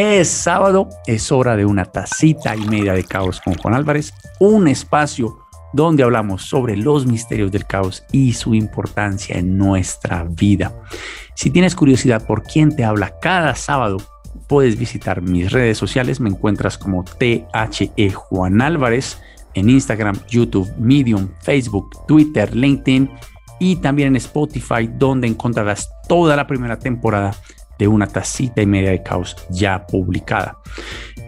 Es sábado, es hora de una tacita y media de caos con Juan Álvarez, un espacio donde hablamos sobre los misterios del caos y su importancia en nuestra vida. Si tienes curiosidad por quién te habla cada sábado, puedes visitar mis redes sociales, me encuentras como THE Juan Álvarez en Instagram, YouTube, Medium, Facebook, Twitter, LinkedIn y también en Spotify, donde encontrarás toda la primera temporada de una tacita y media de caos ya publicada.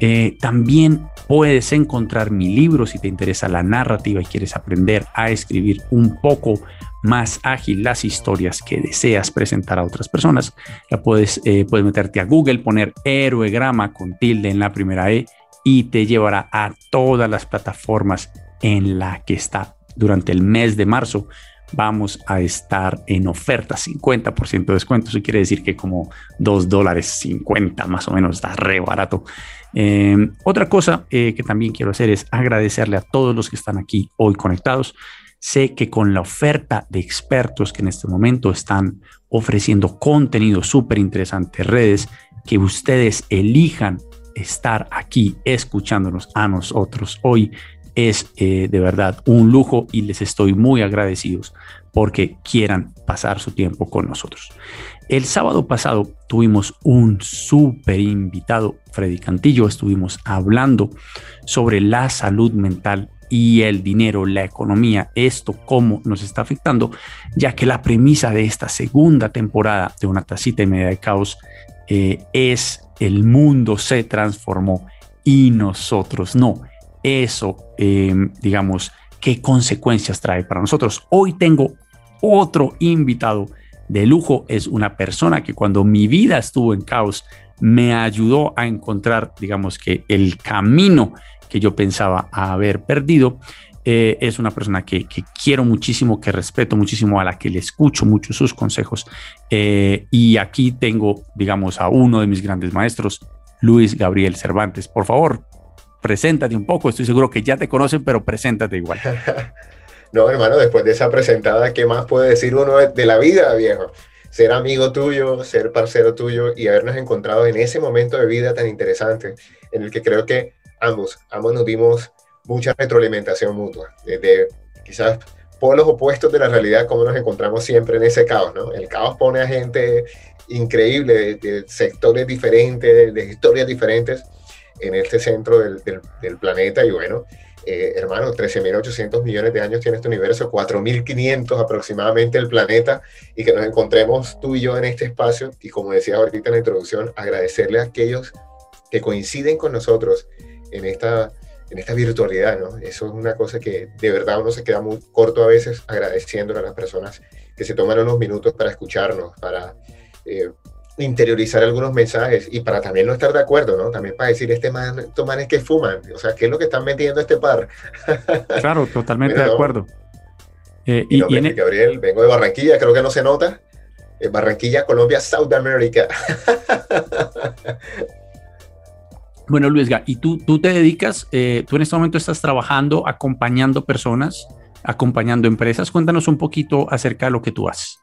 Eh, también puedes encontrar mi libro si te interesa la narrativa y quieres aprender a escribir un poco más ágil las historias que deseas presentar a otras personas. La puedes, eh, puedes meterte a Google, poner héroegrama con tilde en la primera E y te llevará a todas las plataformas en la que está durante el mes de marzo vamos a estar en oferta 50% de descuento. Eso quiere decir que como 2 dólares 50 más o menos está re barato. Eh, otra cosa eh, que también quiero hacer es agradecerle a todos los que están aquí hoy conectados. Sé que con la oferta de expertos que en este momento están ofreciendo contenido súper interesante, redes, que ustedes elijan estar aquí escuchándonos a nosotros hoy es eh, de verdad un lujo y les estoy muy agradecidos porque quieran pasar su tiempo con nosotros. El sábado pasado tuvimos un súper invitado, Freddy Cantillo, estuvimos hablando sobre la salud mental y el dinero, la economía, esto cómo nos está afectando, ya que la premisa de esta segunda temporada de una tacita y media de caos eh, es el mundo se transformó y nosotros no eso, em, digamos, qué consecuencias trae para nosotros. Hoy tengo otro invitado de lujo, es una persona que cuando mi vida estuvo en caos, me ayudó a encontrar, digamos que el camino que yo pensaba haber perdido. Eh, es una persona que, quiero muchísimo, que respeto muchísimo, a la que le escucho mucho sus consejos. Eh, y aquí tengo, digamos, a uno de mis grandes maestros, Luis Gabriel Cervantes. Por favor, preséntate un poco. Estoy seguro que ya te conocen, pero preséntate igual. no, hermano, después de esa presentada, ¿qué más puede decir uno de la vida, viejo? Ser amigo tuyo, ser parcero tuyo y habernos encontrado en ese momento de vida tan interesante, en el que creo que ambos, ambos nos dimos mucha retroalimentación mutua, desde quizás polos opuestos de la realidad, como nos encontramos siempre en ese caos, ¿no? El caos pone a gente increíble de, sectores diferentes, de historias diferentes, en este centro del, del, planeta y bueno, eh, hermano, 13.800 millones de años tiene este universo, 4.500 aproximadamente el planeta y que nos encontremos tú y yo en este espacio y como decía ahorita en la introducción, agradecerle a aquellos que coinciden con nosotros en esta, en esta virtualidad, ¿no? Eso es una cosa que de verdad uno se queda muy corto a veces agradeciéndole a las personas que se toman unos minutos para escucharnos, para... Eh, interiorizar algunos mensajes y para también no estar de acuerdo, ¿no? También para decir, este man, estos manes que fuman, o sea, ¿qué es lo que están metiendo este par? Claro, totalmente de acuerdo. Eh, y, e- Gabriel, vengo de Barranquilla, creo que no se nota. Eh, Barranquilla, Colombia, South America. bueno, Luisga, y tú, tú te dedicas, eh, tú en este momento estás trabajando, acompañando personas, acompañando empresas. Cuéntanos un poquito acerca de lo que tú haces.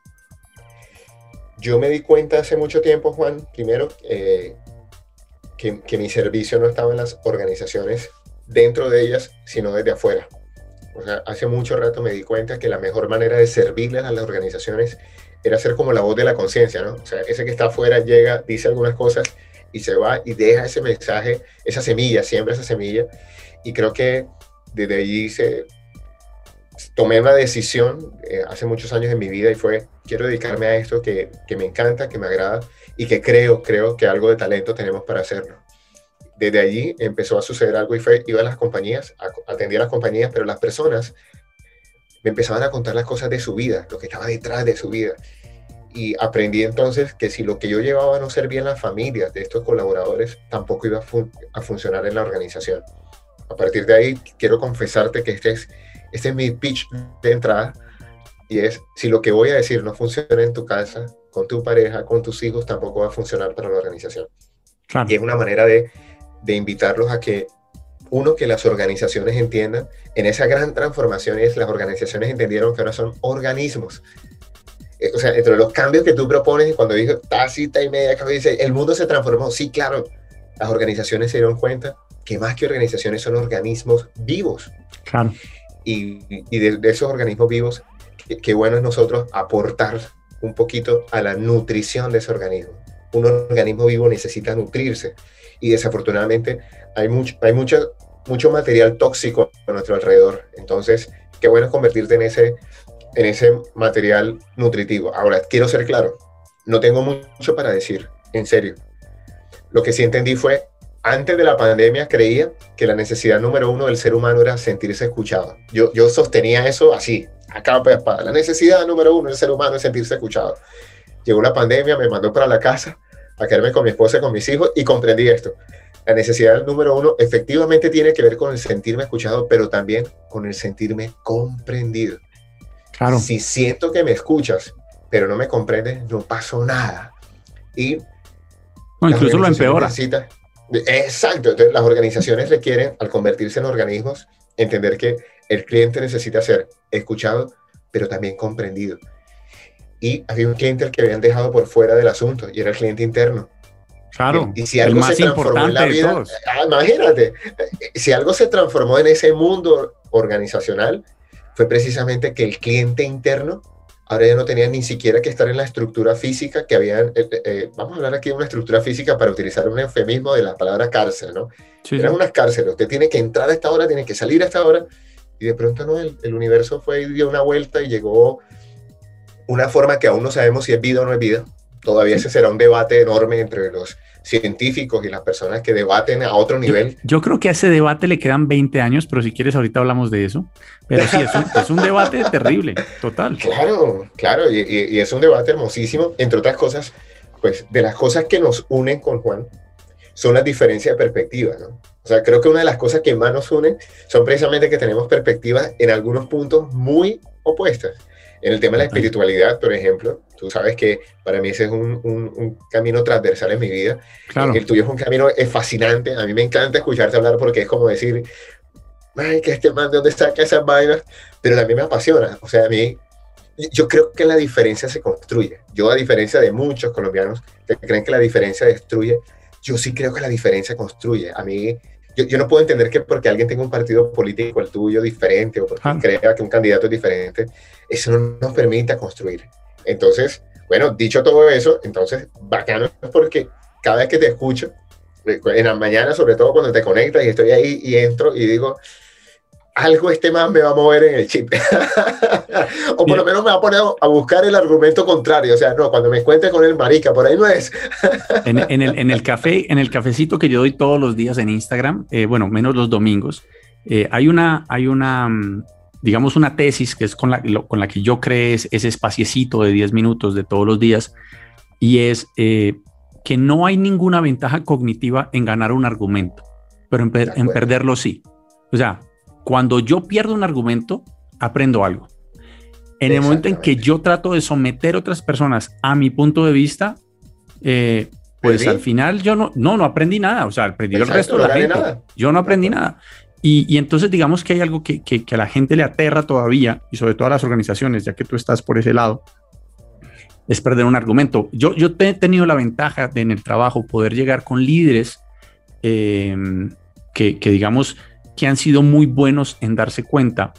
Yo me di cuenta hace mucho tiempo, Juan, primero, eh, que, mi servicio no estaba en las organizaciones dentro de ellas, sino desde afuera. O sea, hace mucho rato me di cuenta que la mejor manera de servirles a las organizaciones era ser como la voz de la conciencia, ¿no? O sea, ese que está afuera llega, dice algunas cosas y se va y deja ese mensaje, esa semilla, siembra esa semilla. Y creo que desde allí se, tomé una decisión eh, hace muchos años en mi vida y fue, quiero dedicarme a esto que, que, me encanta, que me agrada y que creo, creo que algo de talento tenemos para hacerlo. Desde allí empezó a suceder algo y fue, iba a las compañías, atendía a las compañías, pero las personas me empezaban a contar las cosas de su vida, lo que estaba detrás de su vida. Y aprendí entonces que si lo que yo llevaba no servía en las familias de estos colaboradores, tampoco iba a, a funcionar en la organización. a partir de ahí quiero confesarte que este es, este es mi pitch de entrada y es, si lo que voy a decir no funciona en tu casa, con tu pareja, con tus hijos, tampoco va a funcionar para la organización. Y es una manera de, de invitarlos a que, uno, que las organizaciones entiendan, en esa gran transformación es, las organizaciones entendieron que ahora son organismos. Eh, o sea, entre los cambios que tú propones, cuando dijo tacita y media, dice, el mundo se transformó. Sí, claro, las organizaciones se dieron cuenta que más que organizaciones son organismos vivos. Claro. Y, de, esos organismos vivos qué bueno es nosotros aportar un poquito a la nutrición de ese organismo. Un organismo vivo necesita nutrirse y desafortunadamente hay mucho, hay mucho, mucho material tóxico a nuestro alrededor. Entonces, qué bueno es convertirte en ese, en ese material nutritivo. Ahora, quiero ser claro, no tengo mucho para decir, en serio. Lo que sí entendí fue, antes de la pandemia creía que la necesidad número uno del ser humano era sentirse escuchado. Yo, yo sostenía eso así, acá pues, para La necesidad número uno del ser humano es sentirse escuchado. Llegó la pandemia, me mandó para la casa a quedarme con mi esposa y con mis hijos y comprendí esto. La necesidad número uno efectivamente tiene que ver con el sentirme escuchado, pero también con el sentirme comprendido. Claro. Si siento que me escuchas, pero no me comprendes, no pasó nada. Y no, incluso lo empeora. Exacto. Entonces, las organizaciones requieren, al convertirse en organismos, entender que el cliente necesita ser escuchado, pero también comprendido. Y había un cliente al que habían dejado por fuera del asunto y era el cliente interno. Claro, y, si algo se transformó en la vida, ah, imagínate, si algo se transformó en ese mundo organizacional, fue precisamente que el cliente interno ahora ya no tenía ni siquiera que estar en la estructura física que habían, eh, eh, eh, vamos a hablar aquí de una estructura física para utilizar un eufemismo de la palabra cárcel, ¿no? Sí, Eran unas cárceles, usted tiene que entrar a esta hora, tiene que salir a esta hora, y de pronto no, el, el, universo fue y dio una vuelta y llegó una forma que aún no sabemos si es vida o no es vida. Todavía ese será un debate enorme entre los científicos y las personas que debaten a otro nivel. Yo, yo creo que a ese debate le quedan 20 años, pero si quieres ahorita hablamos de eso. Pero sí, es un, es un debate terrible, total. Claro, claro, y, y, y es un debate hermosísimo, entre otras cosas, pues de las cosas que nos unen con Juan son las diferencias de perspectiva, ¿no? O sea, creo que una de las cosas que más nos unen son precisamente que tenemos perspectivas en algunos puntos muy opuestas. En el tema de la espiritualidad, por ejemplo, tú sabes que para mí ese es un, un, un camino transversal en mi vida. Claro. El tuyo es un camino es fascinante. A mí me encanta escucharte hablar porque es como decir, ay, que este man de dónde saca esas vainas, pero también me apasiona. O sea, a mí, yo creo que la diferencia se construye. Yo, a diferencia de muchos colombianos que creen que la diferencia destruye, yo sí creo que la diferencia construye. A mí, yo, yo, no puedo entender que porque alguien tenga un partido político, el tuyo, diferente, o porque ah. crea que un candidato es diferente, eso no nos permite construir. Entonces, bueno, dicho todo eso, entonces, bacano porque cada vez que te escucho, en la mañana, sobre todo cuando te conectas y estoy ahí y entro y digo, algo este más me va a mover en el chip. o por lo menos me va a poner a buscar el argumento contrario. O sea, no, cuando me encuentre con el marica, por ahí no es. en, en, el, en, el, café, en el cafecito que yo doy todos los días en Instagram, eh, bueno, menos los domingos, eh, hay una, hay una, digamos, una tesis que es con la, lo, con la que yo creé ese espaciecito de 10 minutos de todos los días, y es eh, que no hay ninguna ventaja cognitiva en ganar un argumento, pero en, en perderlo sí. O sea, cuando yo pierdo un argumento, aprendo algo. En el momento en que yo trato de someter otras personas a mi punto de vista, eh, pues ¿Perdí? al final yo no, no, no aprendí nada. O sea, aprendí Exacto, el resto de la gente. Nada. Yo no aprendí nada. Y, entonces digamos que hay algo que, que, a la gente le aterra todavía, y sobre todo a las organizaciones, ya que tú estás por ese lado, es perder un argumento. Yo, yo he tenido la ventaja de en el trabajo poder llegar con líderes eh, que, que digamos que han sido muy buenos en darse cuenta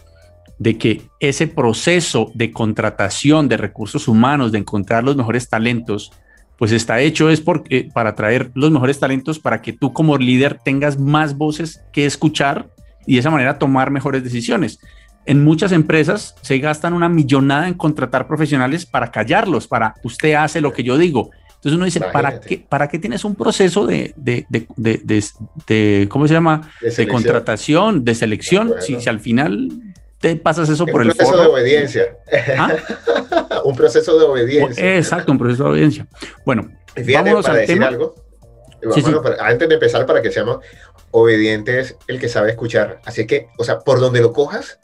de que ese proceso de contratación de recursos humanos, de encontrar los mejores talentos, pues está hecho es porque, para traer los mejores talentos para que tú como líder tengas más voces que escuchar y de esa manera tomar mejores decisiones. En muchas empresas se gastan una millonada en contratar profesionales para callarlos, para usted hace lo que yo digo. Entonces uno dice, ¿para qué, ¿para qué tienes un proceso de, de, de, de ¿cómo se llama? De, contratación, de selección, si, si, al final te pasas eso es por el. Un proceso de obediencia. ¿Ah? un proceso de obediencia. Exacto, un proceso de obediencia. Bueno, vámonos para al decir tema. algo, sí, bueno, sí. Para, antes de empezar, para que seamos, obediente es el que sabe escuchar. Así que, o sea, por donde lo cojas,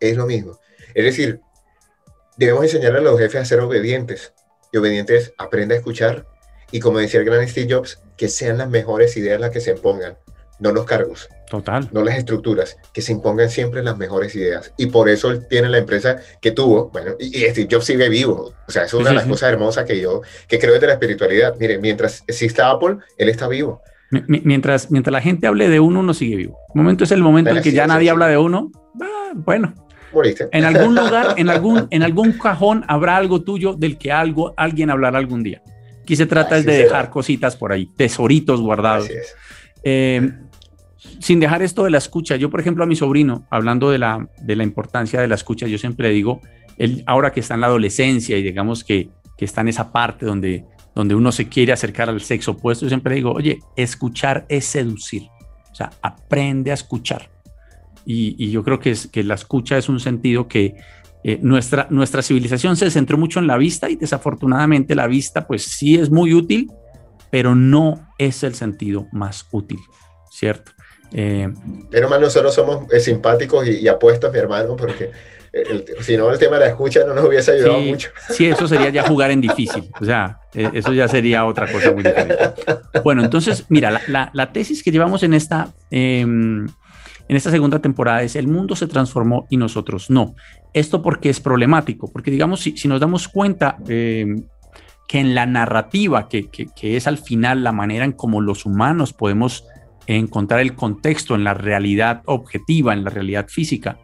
es lo mismo. Es decir, debemos enseñarle a los jefes a ser obedientes. Y obedientes aprende a escuchar. Y como decía el gran Steve Jobs, que sean las mejores ideas las que se impongan, no los cargos. Total. No las estructuras, que se impongan siempre las mejores ideas. Y por eso él tiene la empresa que tuvo, bueno, y, Steve Jobs sigue vivo. O sea, es una de las cosas hermosas que yo, que creo desde la espiritualidad. Mire, mientras exista Apple, él está vivo. Mientras, mientras la gente hable de uno, uno sigue vivo. El momento es el momento en que ya nadie habla de uno. Ah, bueno, en algún lugar, en algún, en algún cajón habrá algo tuyo del que algo, alguien hablará algún día. Aquí se trata es de dejar cositas por ahí, tesoritos guardados. Eh, sin dejar esto de la escucha, yo por ejemplo a mi sobrino, hablando de la, de la importancia de la escucha, yo siempre le digo, él, ahora que está en la adolescencia y digamos que, que está en esa parte donde, donde uno se quiere acercar al sexo opuesto, yo siempre le digo, oye, escuchar es seducir. O sea, aprende a escuchar. Y, yo creo que, es, que la escucha es un sentido que eh, nuestra, nuestra civilización se centró mucho en la vista y desafortunadamente la vista pues sí es muy útil, pero no es el sentido más útil, ¿cierto? Eh, pero más nosotros somos eh, simpáticos y, apuestos, mi hermano, porque si no el tema de la escucha no nos hubiese ayudado mucho. Sí, eso sería ya jugar en difícil, o sea, eso ya sería otra cosa muy diferente. Bueno, entonces, mira, la, la, tesis que llevamos en esta... Em, en esta segunda temporada es el mundo se transformó y nosotros no. Esto porque es problemático, porque digamos, si, nos damos cuenta eh, que en la narrativa, que, es al final la manera en cómo los humanos podemos encontrar el contexto en la realidad objetiva, en la realidad física,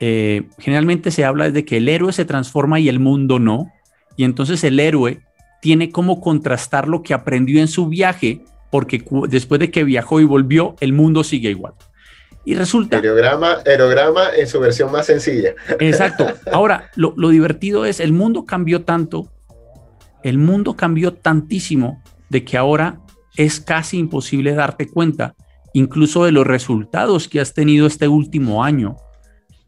eh, generalmente se habla de que el héroe se transforma y el mundo no, y entonces el héroe tiene como contrastar lo que aprendió en su viaje, porque después de que viajó y volvió, el mundo sigue igual. Y resulta... Aerograma, aerograma en su versión más sencilla. Exacto. Ahora, lo, divertido es, el mundo cambió tanto, el mundo cambió tantísimo de que ahora es casi imposible darte cuenta incluso de los resultados que has tenido este último año,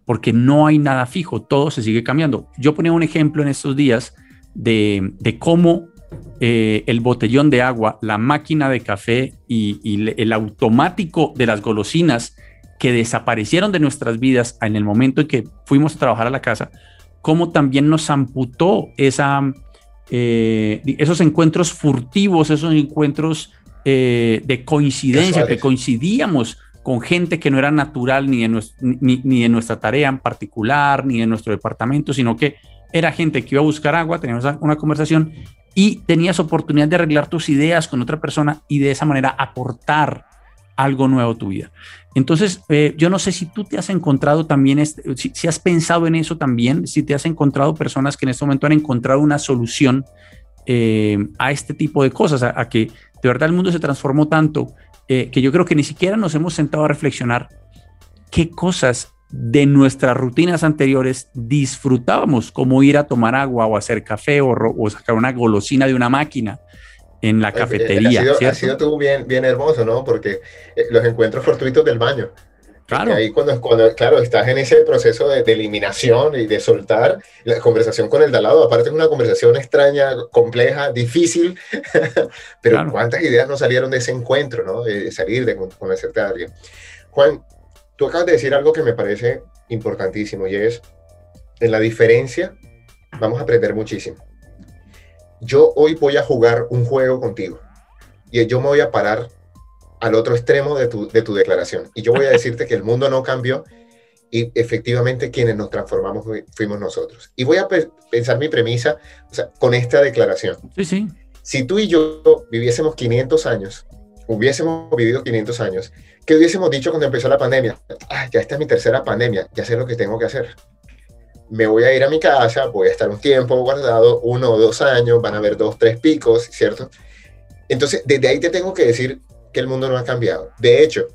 porque no hay nada fijo, todo se sigue cambiando. Yo ponía un ejemplo en estos días de, cómo eh, el botellón de agua, la máquina de café y, el automático de las golosinas que desaparecieron de nuestras vidas en el momento en que fuimos a trabajar a la casa, como también nos amputó esa, eh, esos encuentros furtivos, esos encuentros eh, de coincidencia, que coincidíamos con gente que no era natural ni en, ni, ni en nuestra tarea en particular, ni en nuestro departamento, sino que era gente que iba a buscar agua, teníamos una conversación y tenías oportunidad de arreglar tus ideas con otra persona y de esa manera aportar algo nuevo a tu vida. Entonces, eh, yo no sé si tú te has encontrado también, este, si, has pensado en eso también, si te has encontrado personas que en este momento han encontrado una solución eh, a este tipo de cosas, a, que de verdad el mundo se transformó tanto eh, que yo creo que ni siquiera nos hemos sentado a reflexionar qué cosas de nuestras rutinas anteriores disfrutábamos, como ir a tomar agua o hacer café o, o sacar una golosina de una máquina en la cafetería. Ha sido, ha sido tú bien, bien hermoso, ¿no? Porque eh, los encuentros fortuitos del baño. Claro. Ahí cuando, cuando, claro, estás en ese proceso de, eliminación y de soltar la conversación con el de al lado, aparte es una conversación extraña, compleja, difícil, pero cuántas ideas no salieron de ese encuentro, ¿no? De salir, de conocerte a alguien. Juan, tú acabas de decir algo que me parece importantísimo y es, en la diferencia vamos a aprender muchísimo yo hoy voy a jugar un juego contigo y yo me voy a parar al otro extremo de tu, declaración y yo voy a decirte que el mundo no cambió y efectivamente quienes nos transformamos fuimos nosotros. Y voy a pensar mi premisa con esta declaración. Sí, sí. Si tú y yo viviésemos 500 años, hubiésemos vivido 500 años, ¿qué hubiésemos dicho cuando empezó la pandemia? Ah, ya esta es mi tercera pandemia, ya sé lo que tengo que hacer me voy a ir a mi casa, voy a estar un tiempo guardado, uno o dos años, van a haber dos, tres picos, ¿cierto? Entonces, desde ahí te tengo que decir que el mundo no ha cambiado. De hecho,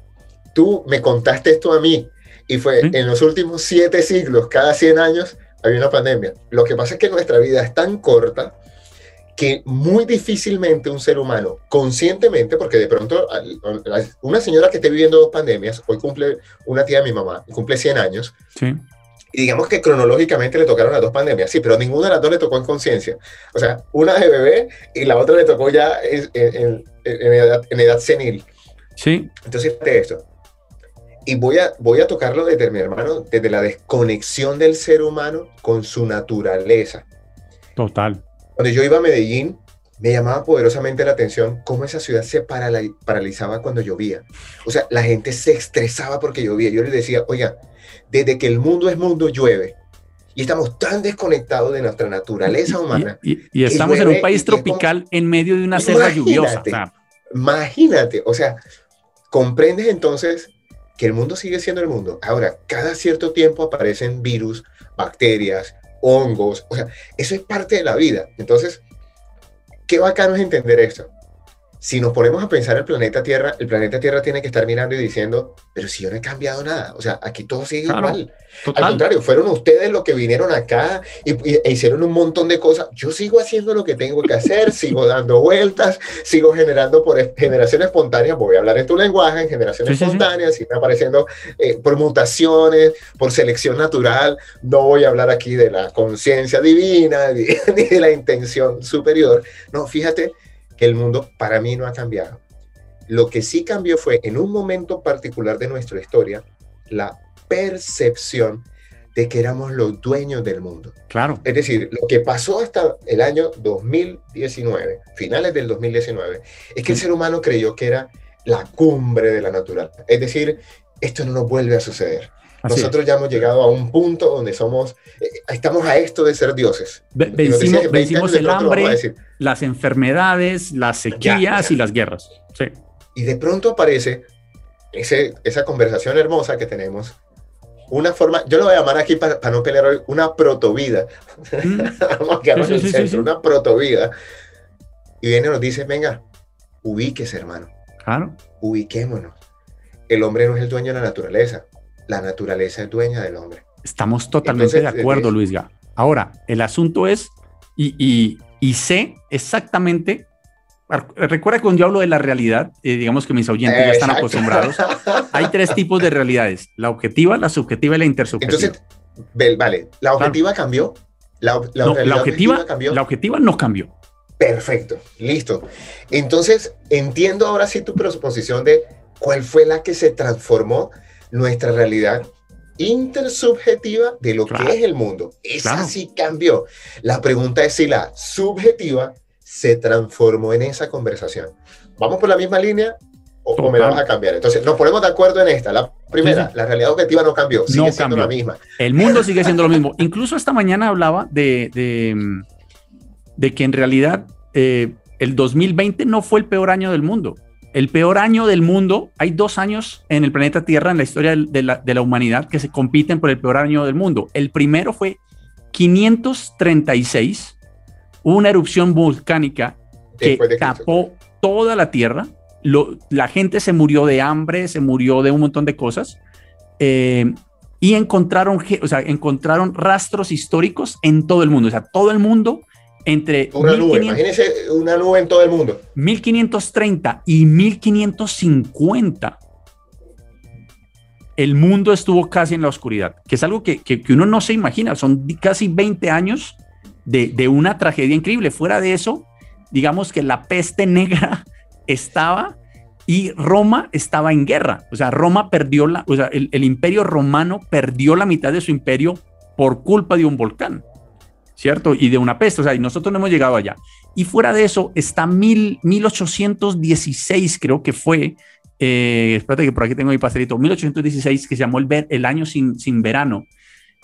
tú me contaste esto a mí y fue en los últimos siete siglos, cada 100 años, había una pandemia. Lo que pasa es que nuestra vida es tan corta que muy difícilmente un ser humano, conscientemente, porque de pronto una señora que esté viviendo dos pandemias, hoy cumple una tía de mi mamá, cumple 100 años, sí. Y digamos que cronológicamente le tocaron las dos pandemias, sí, pero ninguna de las dos le tocó en conciencia. O sea, una de bebé y la otra le tocó ya en, edad, senil. Sí. Entonces, fíjate esto. Y voy a, voy a tocarlo desde mi hermano, desde la desconexión del ser humano con su naturaleza. Total. Cuando yo iba a Medellín, me llamaba poderosamente la atención cómo esa ciudad se paralizaba cuando llovía. O sea, la gente se estresaba porque llovía. Yo les decía, oiga, desde que el mundo es mundo llueve. Y estamos tan desconectados de nuestra naturaleza humana. Y, estamos en un país tropical en medio de una selva lluviosa. Imagínate, o sea, comprendes entonces que el mundo sigue siendo el mundo. Ahora, cada cierto tiempo aparecen virus, bacterias, hongos, o sea, eso es parte de la vida. Entonces, qué bacano es entender esto si nos ponemos a pensar el planeta Tierra, el planeta Tierra tiene que estar mirando y diciendo, pero si yo no he cambiado nada, o sea, aquí todo sigue igual. Al contrario, fueron ustedes los que vinieron acá y, e hicieron un montón de cosas. Yo sigo haciendo lo que tengo que hacer, sigo dando vueltas, sigo generando por generación espontánea, voy a hablar en tu lenguaje, en generación espontánea, sí, sigue apareciendo eh, por mutaciones, por selección natural. No voy a hablar aquí de la conciencia divina ni de la intención superior. No, fíjate que el mundo para mí no ha cambiado. Lo que sí cambió fue en un momento particular de nuestra historia la percepción de que éramos los dueños del mundo. Claro. Es decir, lo que pasó hasta el año 2019, finales del 2019, es que el ser humano creyó que era la cumbre de la naturaleza. Es decir, esto no nos vuelve a suceder. Nosotros ya hemos llegado a un punto donde somos, eh, estamos a esto de ser dioses. vencimos, el hambre, las enfermedades, las sequías y las guerras. Sí. Y de pronto aparece ese, esa conversación hermosa que tenemos. Una forma, yo lo voy a llamar aquí para, no pelear hoy, una protovida. Mm. Vamos a una protovida. Y viene y nos dice, venga, ubíquese, hermano. Claro. Ubiquémonos. El hombre no es el dueño de la naturaleza la naturaleza es dueña del hombre. Estamos totalmente de acuerdo, Luis Luisga. Ahora, el asunto es, y, y, sé exactamente, recuerda que cuando yo hablo de la realidad, eh, digamos que mis oyentes ya están acostumbrados, hay tres tipos de realidades, la objetiva, la subjetiva y la intersubjetiva. Entonces, vale, ¿la objetiva cambió? La, la, objetiva, cambió. La objetiva no cambió. Perfecto, listo. Entonces, entiendo ahora sí tu proposición de cuál fue la que se transformó nuestra realidad intersubjetiva de lo que es el mundo. Esa sí cambió. La pregunta es si la subjetiva se transformó en esa conversación. ¿Vamos por la misma línea o, me la vas a cambiar? Entonces, nos ponemos de acuerdo en esta. La primera, la realidad objetiva no cambió, sigue siendo la misma. El mundo sigue siendo lo mismo. Incluso esta mañana hablaba de, de, que en realidad eh, el 2020 no fue el peor año del mundo el peor año del mundo. Hay dos años en el planeta Tierra, en la historia de la, humanidad, que se compiten por el peor año del mundo. El primero fue 536, una erupción volcánica que tapó toda la Tierra. la gente se murió de hambre, se murió de un montón de cosas. Eh, y encontraron, o sea, encontraron rastros históricos en todo el mundo. O sea, todo el mundo entre una nube, imagínense una nube en todo el mundo. 1530 y 1550 el mundo estuvo casi en la oscuridad, que es algo que, que, uno no se imagina, son casi 20 años de, de, una tragedia increíble. Fuera de eso, digamos que la peste negra estaba y Roma estaba en guerra, o sea, Roma perdió la, o sea, el, el imperio romano perdió la mitad de su imperio por culpa de un volcán. ¿Cierto? Y de una peste, o sea, y nosotros no hemos llegado allá. Y fuera de eso está mil, 1816, creo que fue, eh, espérate que por aquí tengo mi pastelito, 1816, que se llamó el, el año sin, sin verano,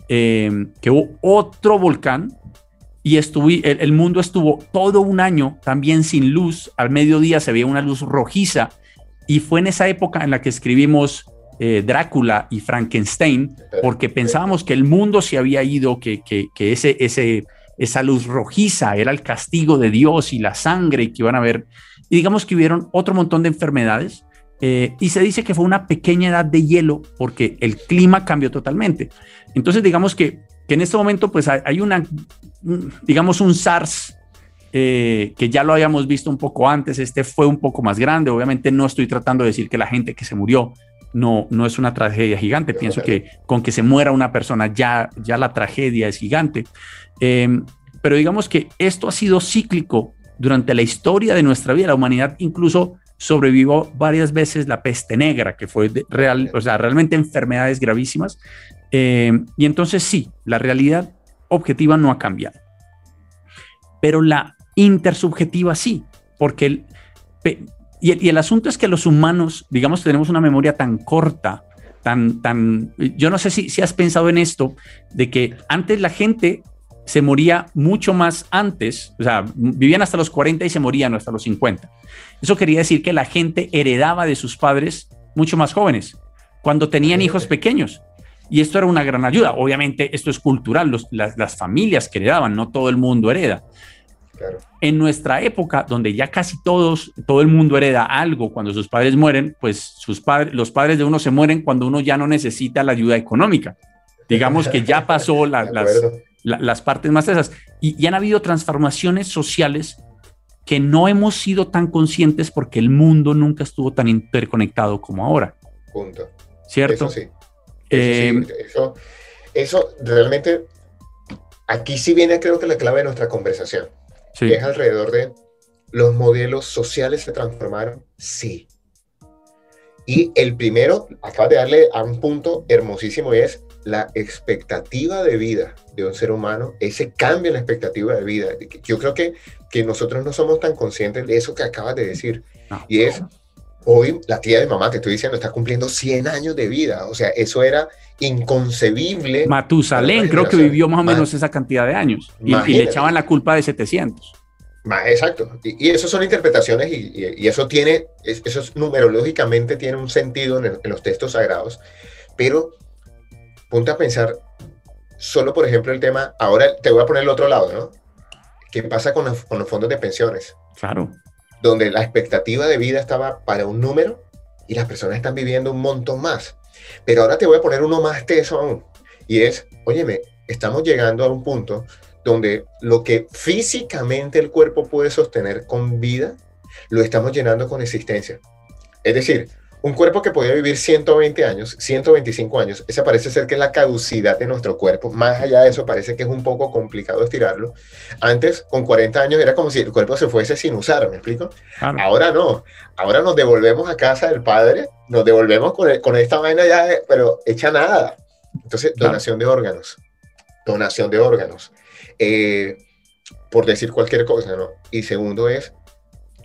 eh, que hubo otro volcán y estuvo, el, mundo estuvo todo un año también sin luz, al mediodía se veía una luz rojiza, y fue en esa época en la que escribimos eh, Drácula y Frankenstein, porque pensábamos que el mundo se había ido, que, que, ese, ese, esa luz rojiza era el castigo de Dios y la sangre que iban a ver. Y digamos que hubieron otro montón de enfermedades. Eh, y se dice que fue una pequeña edad de hielo porque el clima cambió totalmente. Entonces, digamos que, que en este momento, pues hay una, digamos, un SARS eh, que ya lo habíamos visto un poco antes, este fue un poco más grande, obviamente no estoy tratando de decir que la gente que se murió no, no es una tragedia gigante. Pienso que con que se muera una persona ya, ya la tragedia es gigante. Em, pero digamos que esto ha sido cíclico durante la historia de nuestra vida. La humanidad incluso sobrevivió varias veces la peste negra, que fue real, o sea, realmente enfermedades gravísimas. Eh, y entonces sí, la realidad objetiva no ha cambiado. Pero la intersubjetiva sí, porque el, y, el asunto es que los humanos, digamos, tenemos una memoria tan corta, tan, tan, yo no sé si, si has pensado en esto, de que antes la gente se moría mucho más antes, o sea, vivían hasta los 40 y se morían hasta los 50. Eso quería decir que la gente heredaba de sus padres mucho más jóvenes, cuando tenían hijos pequeños. Y esto era una gran ayuda. Obviamente esto es cultural, las, las, familias que heredaban, no todo el mundo hereda. En nuestra época, donde ya casi todos, todo el mundo hereda algo cuando sus padres mueren, pues sus padres, los padres de uno se mueren cuando uno ya no necesita la ayuda económica. Digamos que ya pasó las, las partes más esas. Y, han habido transformaciones sociales que no hemos sido tan conscientes porque el mundo nunca estuvo tan interconectado como ahora. Punto. ¿Cierto? Eso sí. Eso, eso, eso, realmente, aquí sí viene creo que la clave de nuestra conversación, que es alrededor de los modelos sociales se transformaron, sí. Y el primero, acaba de darle a un punto hermosísimo y es la expectativa de vida de un ser humano, ese cambio en la expectativa de vida. Yo creo que, que nosotros no somos tan conscientes de eso que acabas de decir. Y es, hoy la tía de mamá, te estoy diciendo, está cumpliendo 100 años de vida. O sea, eso era inconcebible. Matusalén creo que vivió más o menos esa cantidad de años. Y, le echaban la culpa de 700. Exacto. Y, eso son interpretaciones y, eso tiene, eso numerológicamente tiene un sentido en, en los textos sagrados. Pero ponte a pensar solo, por ejemplo, el tema, ahora te voy a poner el otro lado, ¿no? ¿Qué pasa con los, fondos de pensiones? Claro. Donde la expectativa de vida estaba para un número y las personas están viviendo un montón más. Pero ahora te voy a poner uno más teso aún. Y es, óyeme, estamos llegando a un punto donde lo que físicamente el cuerpo puede sostener con vida, lo estamos llenando con existencia. Es decir, un cuerpo que podía vivir 120 años, 125 años, esa parece ser que es la caducidad de nuestro cuerpo. Más allá de eso, parece que es un poco complicado estirarlo. Antes, con 40 años, era como si el cuerpo se fuese sin usar, ¿me explico? Ahora no. Ahora nos devolvemos a casa del padre, nos devolvemos con, con esta vaina ya, pero hecha nada. Entonces, donación de órganos. Donación de órganos. Eh, por decir cualquier cosa, ¿no? Y segundo es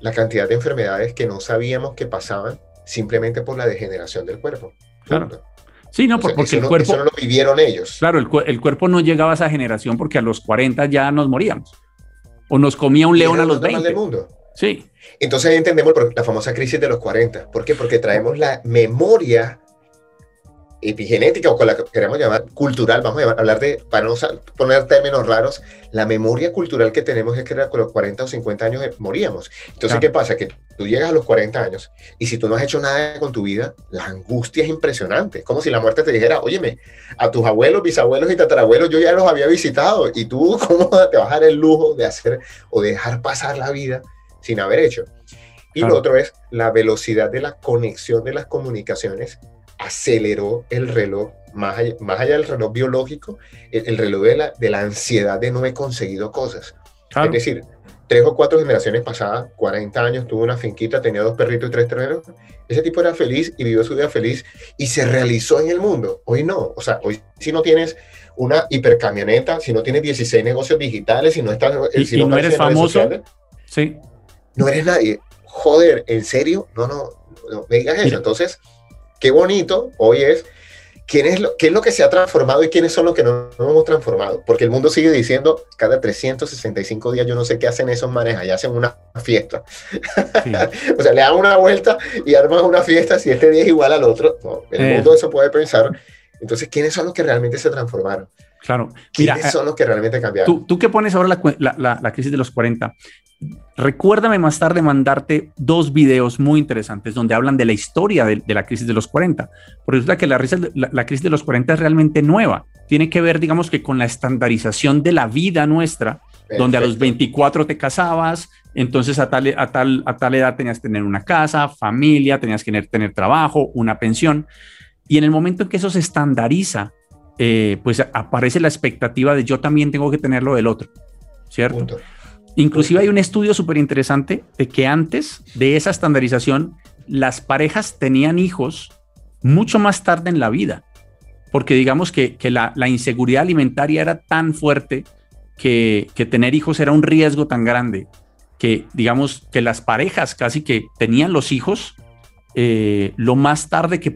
la cantidad de enfermedades que no sabíamos que pasaban simplemente por la degeneración del cuerpo. Claro. Sí, no, porque el cuerpo... Eso no lo vivieron ellos. Claro, el, cuerpo no llegaba a esa generación porque a los 40 ya nos moríamos. O nos comía un león a los 20. del mundo. Sí. Entonces ahí entendemos la famosa crisis de los 40. ¿Por qué? Porque traemos la memoria epigenética o con la que queremos llamar cultural, vamos a hablar de, para no poner términos raros, la memoria cultural que tenemos es que con los 40 o 50 años eh, moríamos. Entonces, ¿qué pasa? Que tú llegas a los 40 años y si tú no has hecho nada con tu vida, la angustia es impresionante. Es como si la muerte te dijera, óyeme, a tus abuelos, bisabuelos y tatarabuelos yo ya los había visitado y tú, ¿cómo te vas a dar el lujo de hacer o de dejar pasar la vida sin haber hecho? Y lo otro es la velocidad de la conexión de las comunicaciones aceleró el reloj, más allá, más allá del reloj biológico, el, reloj de la, de la, ansiedad de no he conseguido cosas. Es decir, tres o cuatro generaciones pasadas, 40 años, tuvo una finquita, tenía dos perritos y tres terrenos. Ese tipo era feliz y vivió su vida feliz y se realizó en el mundo. Hoy no. O sea, hoy si no tienes una hipercamioneta, si no tienes 16 negocios digitales, si no estás... ¿Y, si no, eres famoso? sí. No eres nadie. Joder, ¿en serio? No, no, no me digas eso. Entonces qué bonito hoy es quién es lo, qué es lo que se ha transformado y quiénes son los que no, hemos transformado. Porque el mundo sigue diciendo, cada 365 días yo no sé qué hacen esos manes, allá hacen una fiesta. o sea, le dan una vuelta y arman una fiesta si este día es igual al otro. el eh. mundo eso puede pensar. Entonces, ¿quiénes son los que realmente se transformaron? Claro. ¿Quiénes Mira, son los que realmente cambiaron? Tú, tú que pones ahora la, la, la, crisis de los 40, recuérdame más tarde mandarte dos videos muy interesantes donde hablan de la historia de, la crisis de los 40. Porque resulta que la, la, crisis de los 40 es realmente nueva. Tiene que ver, digamos que con la estandarización de la vida nuestra, donde a los 24 te casabas, entonces a tal, a, tal, a tal edad tenías que tener una casa, familia, tenías que tener, tener trabajo, una pensión. Y en el momento en que eso se estandariza, eh, pues aparece la expectativa de yo también tengo que tener lo del otro, ¿cierto? Inclusive hay un estudio súper interesante de que antes de esa estandarización, las parejas tenían hijos mucho más tarde en la vida, porque digamos que, la, inseguridad alimentaria era tan fuerte que, tener hijos era un riesgo tan grande que digamos que las parejas casi que tenían los hijos eh, lo más tarde que,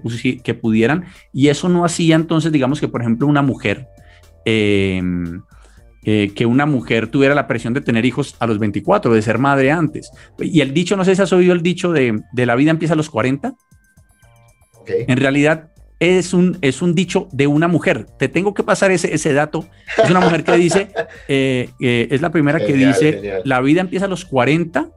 pudieran. Y eso no hacía entonces digamos que por ejemplo una mujer em, eh, que una mujer tuviera la presión de tener hijos a los 24, de ser madre antes. Y el dicho, no sé si has oído el dicho de, de la vida empieza a los 40. En realidad es un, es un dicho de una mujer. Te tengo que pasar ese, ese dato. Es una mujer que dice, eh, es la primera que dice, la vida empieza a los 40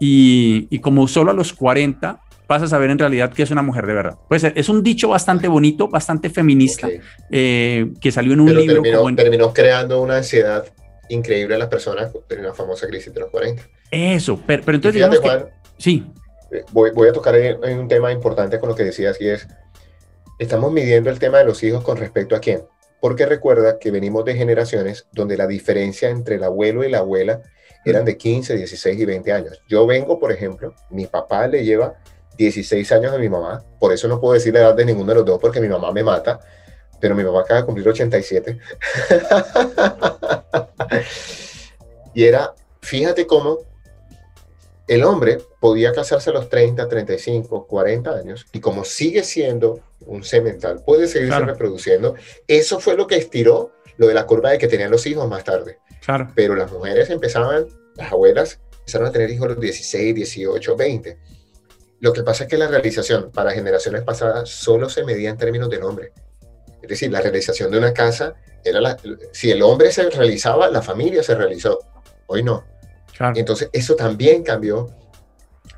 y, y como solo a los 40 vas a saber en realidad que es una mujer de verdad. Pues es un dicho bastante bonito, bastante feminista, eh, que salió en un libro. Terminó, creando una ansiedad increíble a las personas en la famosa crisis de los 40. Eso, pero, entonces digamos que, sí. Eh, voy, voy, a tocar en, un tema importante con lo que decías y es, estamos midiendo el tema de los hijos con respecto a quién. Porque recuerda que venimos de generaciones donde la diferencia entre el abuelo y la abuela eran de 15, 16 y 20 años. Yo vengo, por ejemplo, mi papá le lleva 16 años de mi mamá, por eso no puedo decir la edad de ninguno de los dos porque mi mamá me mata, pero mi mamá acaba de cumplir 87. y era, fíjate cómo el hombre podía casarse a los 30, 35, 40 años y como sigue siendo un semental, puede seguirse reproduciendo. Eso fue lo que estiró lo de la curva de que tenían los hijos más tarde. Claro. Pero las mujeres empezaban, las abuelas empezaron a tener hijos a los 16, 18, 20. Lo que pasa es que la realización para generaciones pasadas solo se medía en términos del hombre. Es decir, la realización de una casa era la, si el hombre se realizaba, la familia se realizó. Hoy no. Entonces, eso también cambió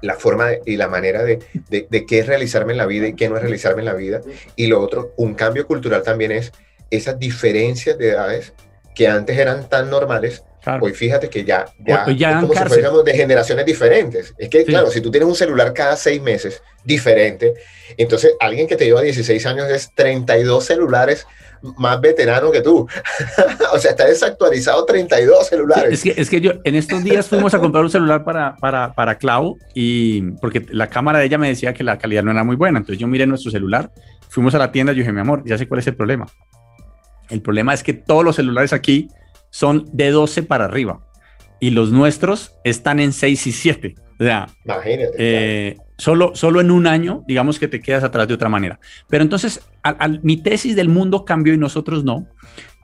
la forma y la manera de, de, de, qué es realizarme en la vida y qué no es realizarme en la vida. Y lo otro, un cambio cultural también es esas diferencias de edades que antes eran tan normales, Hoy fíjate que ya, ya, ya como si fuéramos de generaciones diferentes. Es que, claro, si tú tienes un celular cada seis meses diferente, entonces alguien que te lleva 16 años es 32 celulares más veterano que tú. o sea, está desactualizado 32 celulares. es, que, es que yo en estos días fuimos a comprar un celular para, para, para Clau y porque la cámara de ella me decía que la calidad no era muy buena. Entonces yo miré nuestro celular, fuimos a la tienda y yo dije, mi amor, ya sé cuál es el problema. El problema es que todos los celulares aquí son de 12 para arriba y los nuestros están en 6 y 7. O sea, Imagínate, eh, solo, solo en un año, digamos que te quedas atrás de otra manera. Pero entonces, al, mi tesis del mundo cambió y nosotros no.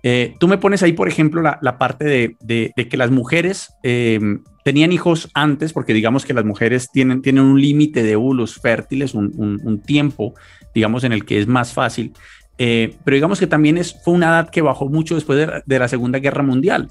Eh, tú me pones ahí, por ejemplo, la, la parte de, de, que las mujeres eh, tenían hijos antes, porque digamos que las mujeres tienen, tienen un límite de óvulos fértiles, un, un, un, tiempo, digamos, en el que es más fácil. Eh, pero digamos que también es, fue una edad que bajó mucho después de, la Segunda Guerra Mundial.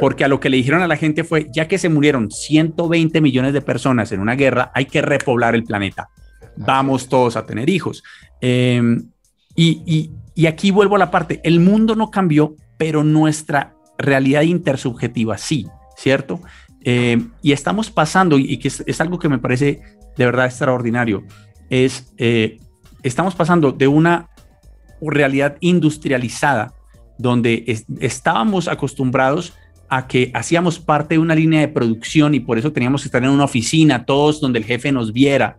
Porque a lo que le dijeron a la gente fue, ya que se murieron 120 millones de personas en una guerra, hay que repoblar el planeta. Vamos todos a tener hijos. Em, y, aquí vuelvo a la parte, el mundo no cambió, pero nuestra realidad intersubjetiva sí, ¿cierto? Em, y estamos pasando, y que es, algo que me parece de verdad extraordinario, es, eh, estamos pasando de una realidad industrializada, donde estábamos acostumbrados a que hacíamos parte de una línea de producción y por eso teníamos que estar en una oficina, todos donde el jefe nos viera,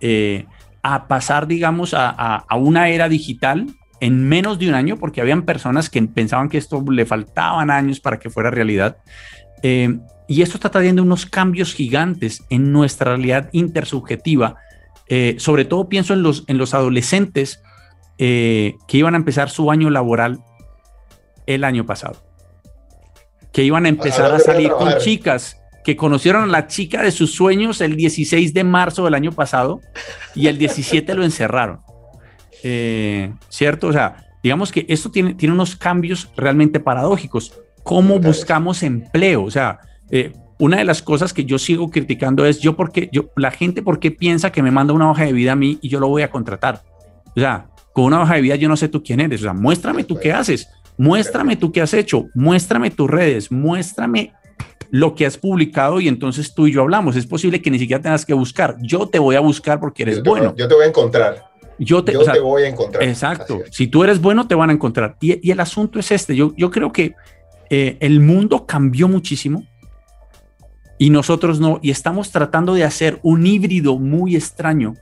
eh, a pasar, digamos, a, una era digital en menos de un año, porque habían personas que pensaban que esto le faltaban años para que fuera realidad. Eh, y esto está trayendo unos cambios gigantes en nuestra realidad intersubjetiva. Eh, sobre todo pienso en los, en los adolescentes eh, que iban a empezar su año laboral el año pasado. Que iban a empezar a, salir con chicas que conocieron a la chica de sus sueños el 16 de marzo del año pasado y el 17 lo encerraron. Eh, ¿Cierto? O sea, digamos que esto tiene, tiene unos cambios realmente paradójicos. ¿Cómo buscamos empleo? O sea, eh, una de las cosas que yo sigo criticando es yo porque yo la gente por qué piensa que me manda una hoja de vida a mí y yo lo voy a contratar. O sea, con una hoja de vida yo no sé tú quién eres, o sea, muéstrame tú qué haces, muéstrame tú qué has hecho, muéstrame tus redes, muéstrame lo que has publicado y entonces tú y yo hablamos. Es posible que ni siquiera tengas que buscar. Yo te voy a buscar porque eres bueno. yo te voy a encontrar. Yo te, voy a encontrar. Exacto. Si tú eres bueno, te van a encontrar. Y, el asunto es este. Yo, yo creo que eh, el mundo cambió muchísimo Y nosotros no, y estamos tratando de hacer un híbrido muy extraño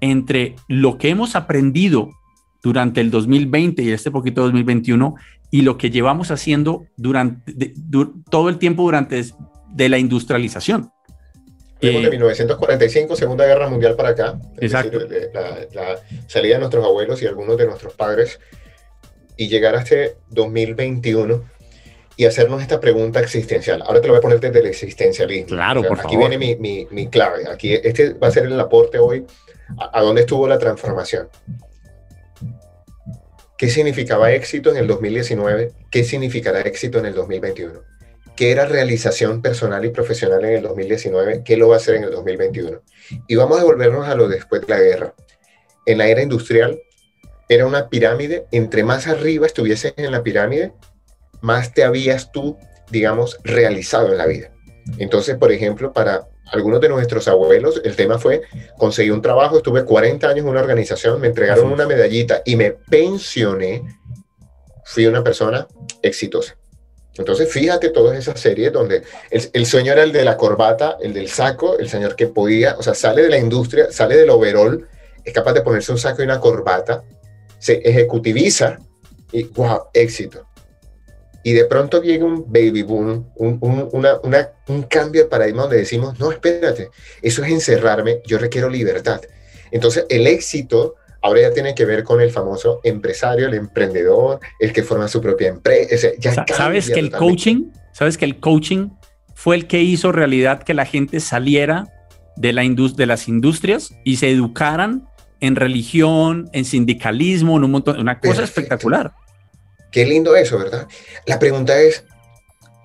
entre lo que hemos aprendido durante el 2020 y este poquito 2021 y lo que llevamos haciendo durante todo el tiempo durante de la industrialización. Eh, de 1945, Segunda Guerra Mundial para acá. Exacto. la, salida de nuestros abuelos y algunos de nuestros padres y llegar a este 2021 y hacernos esta pregunta existencial. Ahora te lo voy a poner desde el existencialismo. Claro, por aquí viene mi, mi, mi, clave. Aquí este va a ser el aporte hoy a, dónde estuvo la transformación. ¿Qué significaba éxito en el 2019? ¿Qué significará éxito en el 2021? ¿Qué era realización personal y profesional en el 2019? ¿Qué lo va a hacer en el 2021? Y vamos a devolvernos a lo después de la guerra. En la era industrial era una pirámide. Entre más arriba estuvieses en la pirámide, más te habías tú, digamos, realizado en la vida. Entonces, por ejemplo, para algunos de nuestros abuelos, el tema fue, conseguí un trabajo, estuve 40 años en una organización, me entregaron una medallita y me pensioné, fui una persona exitosa. Entonces, fíjate todas esas series donde el, sueño era el de la corbata, el del saco, el señor que podía, o sea, sale de la industria, sale del overall, es capaz de ponerse un saco y una corbata, se ejecutiviza y wow, éxito y de pronto llega un baby boom, un, un, cambio de paradigma donde decimos, no, espérate, eso es encerrarme, yo requiero libertad. Entonces el éxito ahora ya tiene que ver con el famoso empresario, el emprendedor, el que forma su propia empresa. ¿Sabes que el coaching, sabes que el coaching fue el que hizo realidad que la gente saliera de, la de las industrias y se educaran en religión, en sindicalismo, en un montón, una cosa espectacular. Qué lindo eso, ¿verdad? La pregunta es,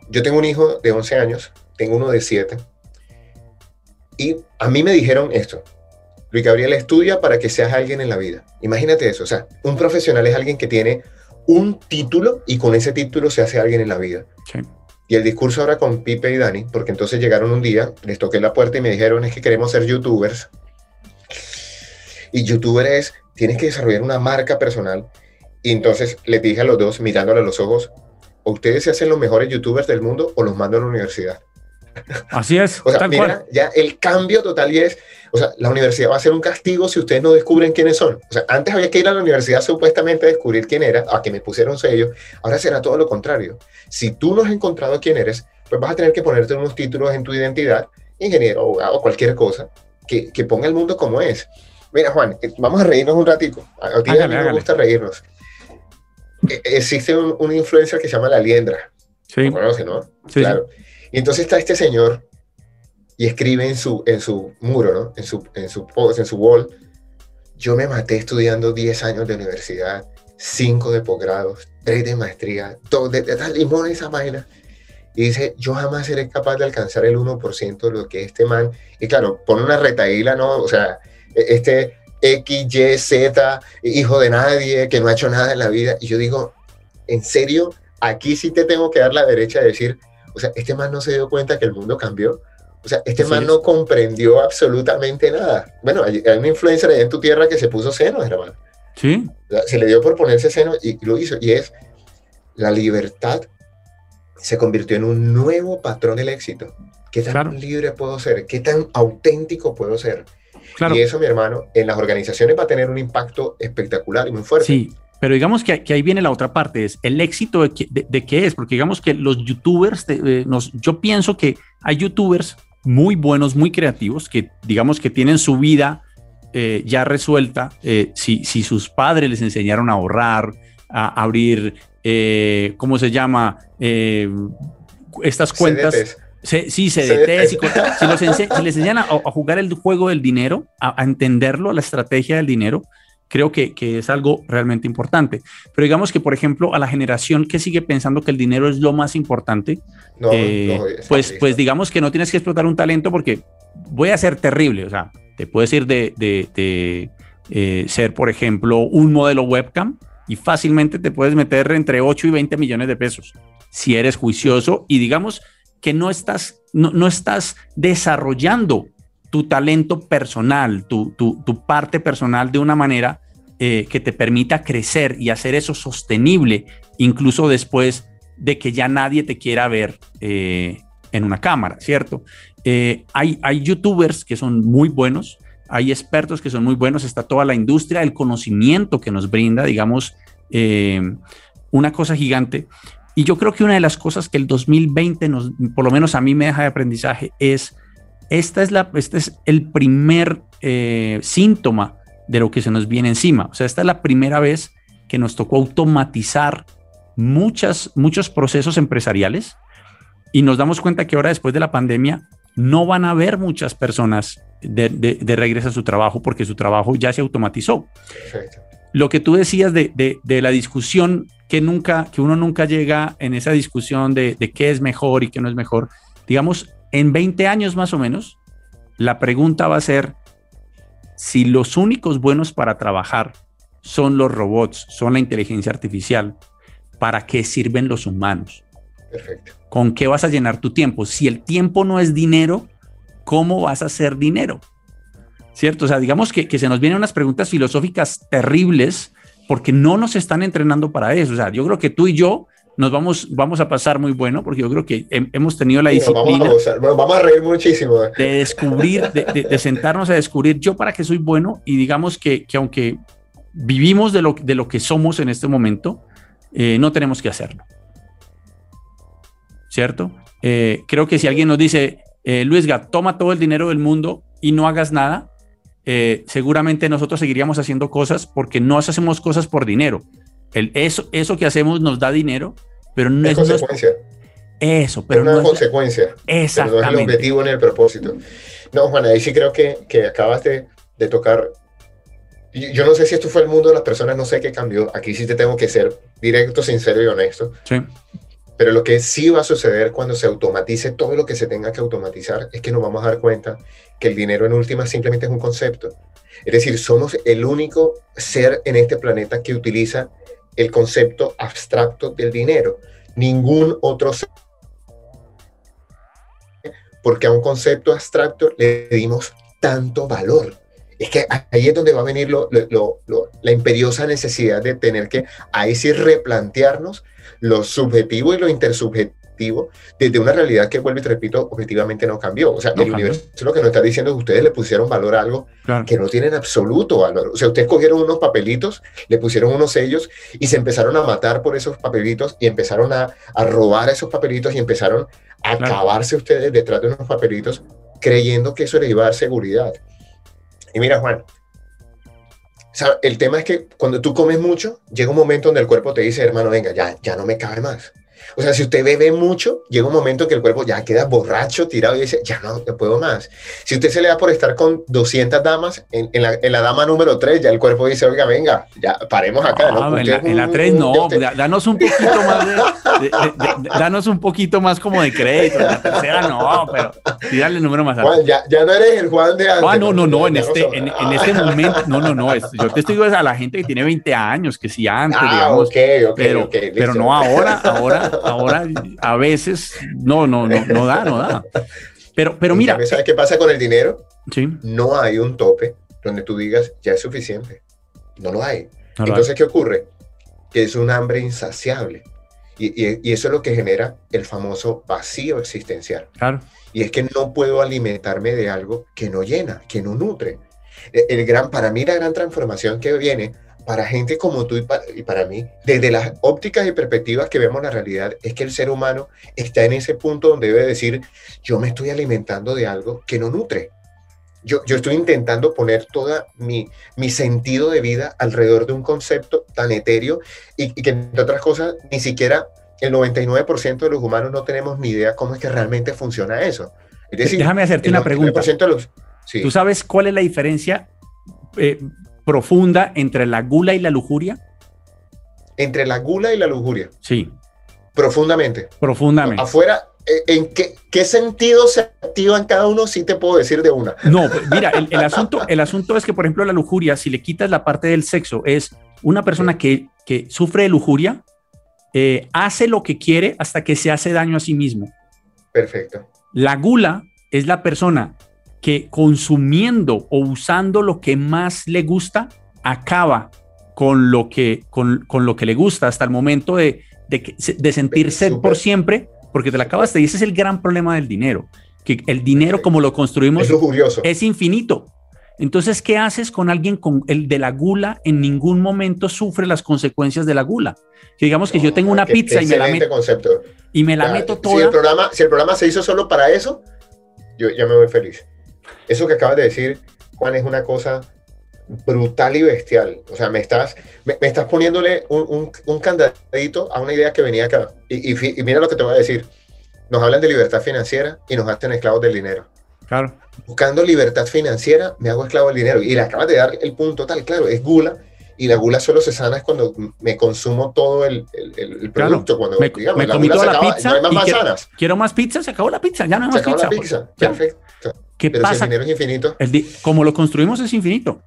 yo tengo un hijo de 11 años, tengo uno de 7, y a mí me dijeron esto, Luis Gabriel estudia para que seas alguien en la vida. Imagínate eso, o sea, un profesional es alguien que tiene un título y con ese título se hace alguien en la vida. Y el discurso ahora con Pipe y Dani, porque entonces llegaron un día, les toqué la puerta y me dijeron es que queremos ser youtubers. Y youtuber es, tienes que desarrollar una marca personal y entonces les dije a los dos, mirándole a los ojos, ¿o ustedes se hacen los mejores youtubers del mundo o los mando a la universidad? Así es. o sea, mira, ya el cambio total y es, o sea, la universidad va a ser un castigo si ustedes no descubren quiénes son. O sea, antes había que ir a la universidad supuestamente a descubrir quién era, a que me pusieron sello. Ahora será todo lo contrario. Si tú no has encontrado quién eres, pues vas a tener que ponerte unos títulos en tu identidad, ingeniero, abogado, cualquier cosa, que, que ponga el mundo como es. Mira, Juan, eh, vamos a reírnos un ratico. A ti me gusta reírnos. E-, existe un, una influencer que se llama La Liendra. Sí. ¿Lo conoce, no? Sí, claro. Y entonces está este señor y escribe en su, en su muro, ¿no? En su, en su post, en su wall. Yo me maté estudiando 10 años de universidad, 5 de posgrados, 3 de maestría, 2 de, de, limón esa vaina. Y dice, yo jamás seré capaz de alcanzar el 1% de lo que este man... Y claro, pone una retaíla, ¿no? O sea, e-, este X, Y, Z, hijo de nadie, que no ha hecho nada en la vida. Y yo digo, en serio, aquí sí te tengo que dar la derecha de decir, o sea, este man no se dio cuenta que el mundo cambió. O sea, este man no comprendió absolutamente nada. Bueno, hay, una influencer ahí en tu tierra que se puso seno, hermano. Sí. se le dio por ponerse seno y, lo hizo. Y es, la libertad se convirtió en un nuevo patrón del éxito. ¿Qué tan libre puedo ser? ¿Qué tan auténtico puedo ser? Y eso, mi hermano, en las organizaciones va a tener un impacto espectacular y muy fuerte. Sí, pero digamos que, que ahí viene la otra parte, es el éxito de, qué es, porque digamos que los youtubers, nos, yo pienso que hay youtubers muy buenos, muy creativos, que digamos que tienen su vida eh, ya resuelta, eh, si, si sus padres les enseñaron a ahorrar, a abrir, eh, ¿cómo se llama? estas cuentas sí, se Si, si, les enseñan a, jugar el juego del dinero, a, entenderlo, la estrategia del dinero, creo que, es algo realmente importante. Pero digamos que, por ejemplo, a la generación que sigue pensando que el dinero es lo más importante, eh, pues, pues digamos que no tienes que explotar un talento porque voy a ser terrible. O sea, te puedes ir de, eh, ser, por ejemplo, un modelo webcam y fácilmente te puedes meter entre 8 y 20 millones de pesos si eres juicioso y digamos que no estás, no, estás desarrollando tu talento personal, tu, parte personal de una manera eh, que te permita crecer y hacer eso sostenible, incluso después de que ya nadie te quiera ver eh, en una cámara, ¿cierto? Eh, hay, hay youtubers que son muy buenos, hay expertos que son muy buenos, está toda la industria del conocimiento que nos brinda, digamos, una cosa gigante. Y yo creo que una de las cosas que el 2020, nos, por lo menos a mí me deja de aprendizaje, es, esta es la, este es el primer eh, síntoma de lo que se nos viene encima. O sea, esta es la primera vez que nos tocó automatizar muchas, muchos procesos empresariales y nos damos cuenta que ahora después de la pandemia no van a haber muchas personas de, de, regreso a su trabajo porque su trabajo ya se automatizó. Lo que tú decías de, de, la discusión que nunca, que uno nunca llega en esa discusión de, qué es mejor y qué no es mejor, digamos, en 20 años más o menos, la pregunta va a ser si los únicos buenos para trabajar son los robots, son la inteligencia artificial, ¿para qué sirven los humanos? Perfecto. ¿Con qué vas a llenar tu tiempo? Si el tiempo no es dinero, ¿cómo vas a hacer dinero? ¿Cierto? O sea, digamos que, se nos vienen unas preguntas filosóficas terribles porque no nos están entrenando para eso. O sea, yo creo que tú y yo nos vamos, vamos a pasar muy bueno porque yo creo que hemos tenido la disciplina. Vamos a, reír muchísimo. De descubrir, de, sentarnos a descubrir yo para qué soy bueno y digamos que, que aunque vivimos de lo, de lo que somos en este momento, eh, no tenemos que hacerlo. ¿cierto? Eh, creo que si alguien nos dice, eh, Luisga, toma todo el dinero del mundo y no hagas nada, eh, seguramente nosotros seguiríamos haciendo cosas porque no hacemos cosas por dinero. El, eso, eso que hacemos nos da dinero, pero no es, consecuencia. eso, pero es no consecuencia. Exactamente. Pero no es el objetivo ni el propósito. No, Juan, ahí sí creo que, que acabas de, de tocar yo no sé si esto fue el mundo de las personas, no sé qué cambió. Aquí sí te tengo que ser directo, sincero y honesto. Sí. Pero lo que sí va a suceder cuando se automatice todo lo que se tenga que automatizar es que nos vamos a dar cuenta que el dinero en última simplemente es un concepto. Es decir, somos el único ser en este planeta que utiliza el concepto abstracto del dinero. Ningún otro ser. Porque a un concepto abstracto le dimos tanto valor. Es que ahí es donde va a venir la imperiosa necesidad de tener que ahí sí replantearnos lo subjetivo y lo intersubjetivo desde una realidad que, vuelvo y te repito, objetivamente no cambió. O sea, el universo lo que nos está diciendo es que ustedes le pusieron valor a algo que no tienen absoluto valor. O sea, ustedes cogieron unos papelitos, le pusieron unos sellos y se empezaron a matar por esos papelitos y empezaron a, a robar esos papelitos y empezaron a acabarse ustedes detrás de unos papelitos creyendo que eso les iba a dar seguridad. Y mira, Juan, el tema es que cuando tú comes mucho, llega un momento donde el cuerpo te dice, hermano, venga, ya, ya no me cabe más. O sea, si usted bebe mucho, llega un momento que el cuerpo ya queda borracho, tirado y dice, ya no, no puedo más. Si usted se le da por estar con 200 damas, en, la, en la, dama número 3, ya el cuerpo dice, oiga, venga, ya paremos acá. ¿no? En, la, en, la, 3 no, danos un poquito más de, danos un poquito más como de crédito. En la tercera no, pero tírale el número más alto. Juan, ya, ya no eres el Juan de antes. Ah, no, no, no, en este, en, este momento, no, no, no, yo te estoy diciendo a la gente que tiene 20 años, que sí antes, ah, digamos, okay, okay, pero, okay, pero no ahora, ahora ahora a veces no, no, no, no da, no da. Pero, pero mira. ¿Sabes qué pasa con el dinero? Sí. No hay un tope donde tú digas, ya es suficiente. No lo hay. Entonces, ¿qué ocurre? Que es un hambre insaciable. Y, y, eso es lo que genera el famoso vacío existencial. Claro. Y es que no puedo alimentarme de algo que no llena, que no nutre. El, el gran, para mí la gran transformación que viene para gente como tú y para, mí, desde las ópticas y perspectivas que vemos la realidad, es que el ser humano está en ese punto donde debe decir, yo me estoy alimentando de algo que no nutre. Yo, yo estoy intentando poner toda mi, mi sentido de vida alrededor de un concepto tan etéreo y, que, entre otras cosas, ni siquiera el 99% de los humanos no tenemos ni idea cómo es que realmente funciona eso. Déjame hacerte una pregunta. ¿Tú sabes cuál es la diferencia eh, profunda entre la gula y la lujuria? Entre la gula y la lujuria. Sí. Profundamente. Profundamente. Afuera, eh, ¿en qué, qué sentido se activa en cada uno? Sí te puedo decir de una. No, mira, el, asunto, el asunto es que, por ejemplo, la lujuria, si le quitas la parte del sexo, es una persona que, que sufre de lujuria, eh, hace lo que quiere hasta que se hace daño a sí mismo. Perfecto. La gula es la persona que consumiendo o usando lo que más le gusta, acaba con lo que, con, lo que le gusta hasta el momento de, de, de sentir sed por siempre, porque te la acabaste y ese es el gran problema del dinero, que el dinero como lo construimos es, es infinito. Entonces, ¿qué haces con alguien con el de la gula? En ningún momento sufre las consecuencias de la gula. Que digamos que yo tengo una pizza y me la meto concepto. y me la meto toda. Si el programa, si el programa se hizo solo para eso, yo ya me voy feliz. Eso que acabas de decir, Juan, es una cosa brutal y bestial. O sea, me estás, me, estás poniéndole un, un, candadito a una idea que venía acá. Y, y, mira lo que te voy a decir. Nos hablan de libertad financiera y nos hacen esclavos del dinero. Claro. Buscando libertad financiera, me hago esclavo del dinero. Y le acabas de dar el punto tal, claro, es gula. Y la gula solo se sana es cuando me consumo todo el, el, producto. cuando me, digamos, me la comí toda la pizza. No hay más manzanas. Quiero, más pizza, se acabó la pizza, ya no hay más se acabó La pizza. Perfecto. ¿Qué Pero pasa? Si el dinero es infinito. como lo construimos es infinito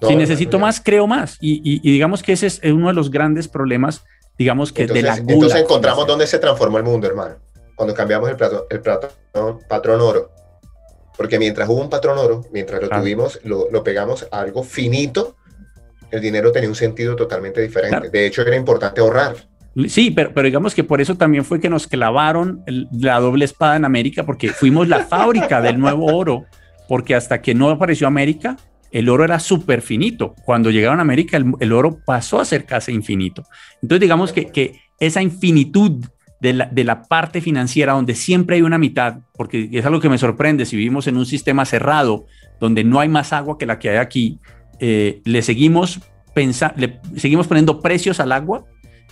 si necesito más, creo más. Y, digamos que ese es uno de los grandes problemas, digamos que de la gula. Entonces encontramos dónde se transformó el mundo, hermano. Cuando cambiamos el, plato, el patrón oro. Porque mientras hubo un patrón oro, mientras lo tuvimos, lo, lo, pegamos a algo finito, el dinero tenía un sentido totalmente diferente. De hecho, era importante ahorrar. Sí, pero, pero digamos que por eso también fue que nos clavaron la doble espada en América, porque fuimos la fábrica del nuevo oro, porque hasta que no apareció América, el oro era súper finito. Cuando llegaron a América, el, oro pasó a ser casi infinito. Entonces, digamos que, que esa infinitud de la, de la, parte financiera, donde siempre hay una mitad, porque es algo que me sorprende, si vivimos en un sistema cerrado, donde no hay más agua que la que hay aquí, eh, le seguimos le seguimos poniendo precios al agua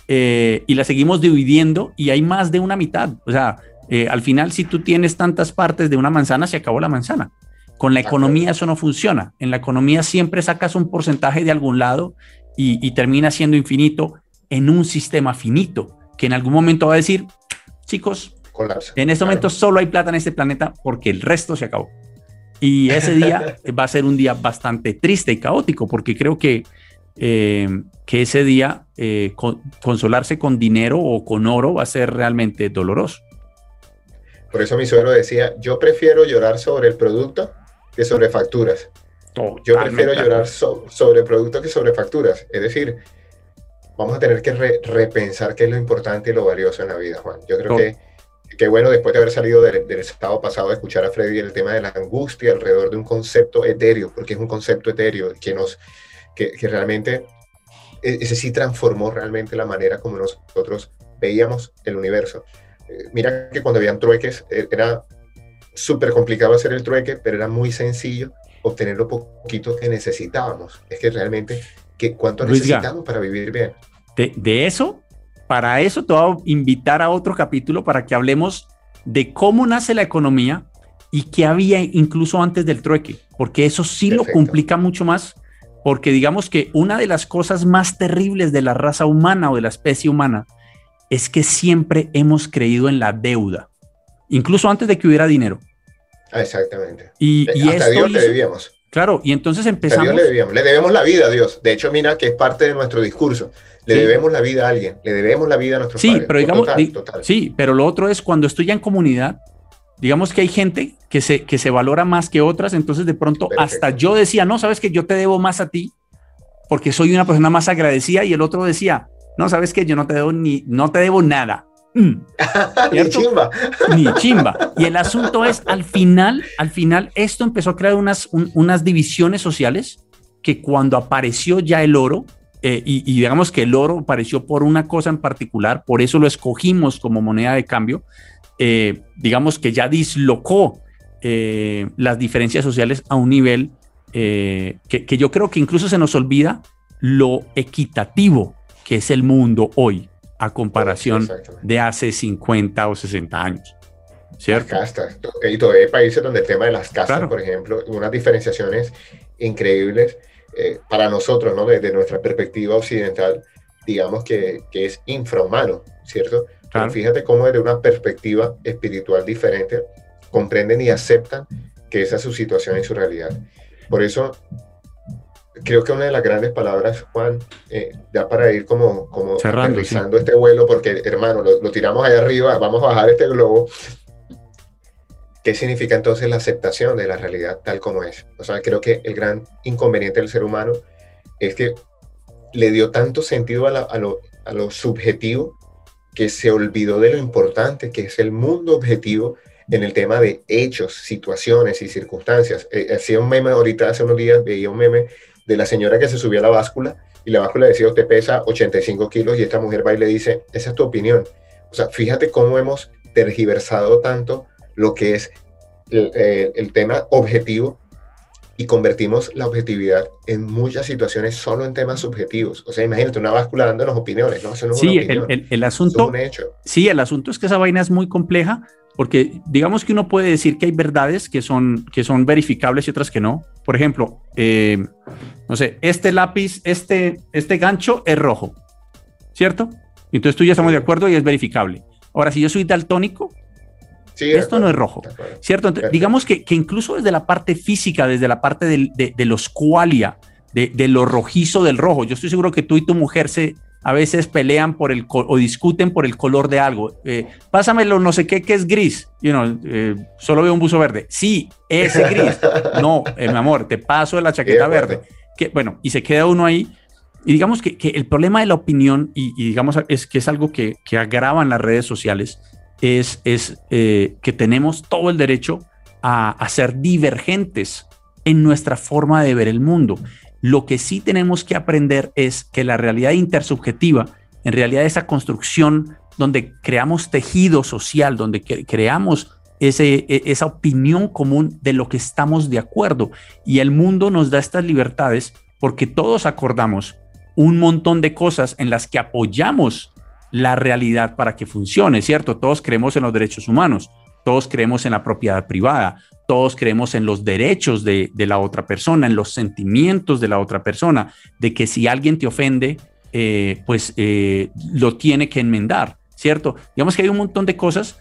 eh, y la seguimos dividiendo y hay más de una mitad. O sea, eh, al final, si tú tienes tantas partes de una manzana, se acabó la manzana. Con la economía eso no funciona. En la economía siempre sacas un porcentaje de algún lado y, termina siendo infinito en un sistema finito, que en algún momento va a decir, chicos, en este momento solo hay plata en este planeta porque el resto se acabó. Y ese día va a ser un día bastante triste y caótico, porque creo que, eh, que ese día eh, consolarse con dinero o con oro va a ser realmente doloroso. Por eso mi suegro decía, yo prefiero llorar sobre el producto que sobre facturas. Yo prefiero llorar sobre productos que sobre facturas. Es decir, vamos a tener que repensar qué es lo importante y lo valioso en la vida, Juan. Yo creo que, que bueno, después de haber salido del, estado pasado, de escuchar a Freddy el tema de la angustia alrededor de un concepto etéreo, porque es un concepto etéreo que, nos, que, que realmente, e, ese sí transformó realmente la manera como nosotros veíamos el universo. Eh, mira que cuando habían trueques, e, era súper complicado hacer el trueque, pero era muy sencillo obtener lo poquito que necesitábamos. Es que realmente, ¿qué, ¿cuánto necesitamos para vivir bien? De, eso, para eso te voy a invitar a otro capítulo para que hablemos de cómo nace la economía y qué había incluso antes del trueque, porque eso sí lo complica mucho más, porque digamos que una de las cosas más terribles de la raza humana o de la especie humana es que siempre hemos creído en la deuda incluso antes de que hubiera dinero. Exactamente. Y, y Hasta Dios le debíamos. Claro, y entonces empezamos. A Dios le debíamos. Le debemos la vida a Dios. De hecho, mira que es parte de nuestro discurso. Le debemos la vida a alguien. Le debemos la vida a nuestros sí, Pero digamos, Sí, pero lo otro es cuando estoy ya en comunidad, digamos que hay gente que se, que se valora más que otras, entonces de pronto hasta yo decía, no, sabes que yo te debo más a ti porque soy una persona más agradecida y el otro decía, no, sabes que yo no te debo ni, no te debo nada. Mm. Ni chimba. Ni chimba. Y el asunto es, al final, al final, esto empezó a crear unas, unas divisiones sociales que cuando apareció ya el oro, eh, y, digamos que el oro apareció por una cosa en particular, por eso lo escogimos como moneda de cambio, eh, digamos que ya dislocó eh, las diferencias sociales a un nivel que, que yo creo que incluso se nos olvida lo equitativo que es el mundo hoy a comparación de hace 50 o 60 años. ¿Cierto? Las castas. Y todavía hay países donde el tema de las castas, por ejemplo, unas diferenciaciones increíbles eh, para nosotros, ¿no? Desde nuestra perspectiva occidental, digamos que, que es infrahumano, ¿cierto? Pero fíjate cómo desde una perspectiva espiritual diferente comprenden y aceptan que esa es su situación y su realidad. Por eso creo que una de las grandes palabras, Juan, eh, ya para ir como, como realizando este vuelo, porque hermano, lo, tiramos allá arriba, vamos a bajar este globo. ¿Qué significa entonces la aceptación de la realidad tal como es? O sea, creo que el gran inconveniente del ser humano es que le dio tanto sentido a, lo, a lo subjetivo que se olvidó de lo importante que es el mundo objetivo en el tema de hechos, situaciones y circunstancias. Eh, hacía un meme ahorita, hace unos días, veía un meme de la señora que se subió a la báscula y la báscula decía, usted pesa 85 kilos y esta mujer va y le dice, esa es tu opinión. O sea, fíjate cómo hemos tergiversado tanto lo que es el, eh, el tema objetivo y convertimos la objetividad en muchas situaciones solo en temas subjetivos. O sea, imagínate una báscula dándonos opiniones, ¿no? Eso no es sí, el, el, asunto. Sí, el asunto es que esa vaina es muy compleja porque digamos que uno puede decir que hay verdades que son, que son verificables y otras que no. Por ejemplo, eh, no sé, este lápiz, este, este gancho es rojo, ¿cierto? Entonces tú ya estamos de acuerdo y es verificable. Ahora, si yo soy daltónico, esto no es rojo, ¿cierto? digamos que, incluso desde la parte física, desde la parte de, de, los qualia, de, lo rojizo del rojo, yo estoy seguro que tú y tu mujer se a veces pelean por el o discuten por el color de algo. Eh, pásamelo, no sé qué, que es gris. You know, eh, solo veo un buzo verde. Sí, ese gris. no, eh, mi amor, te paso de la chaqueta verde. Que, bueno, y se queda uno ahí. Y digamos que, el problema de la opinión, y, y, digamos es que es algo que, que agravan las redes sociales, es, eh, que tenemos todo el derecho a, a ser divergentes en nuestra forma de ver el mundo. Lo que sí tenemos que aprender es que la realidad intersubjetiva, en realidad esa construcción donde creamos tejido social, donde creamos ese, e, esa opinión común de lo que estamos de acuerdo. Y el mundo nos da estas libertades porque todos acordamos un montón de cosas en las que apoyamos la realidad para que funcione, ¿cierto? Todos creemos en los derechos humanos, todos creemos en la propiedad privada, todos creemos en los derechos de, la otra persona, en los sentimientos de la otra persona, de que si alguien te ofende, eh, pues eh, lo tiene que enmendar, ¿cierto? Digamos que hay un montón de cosas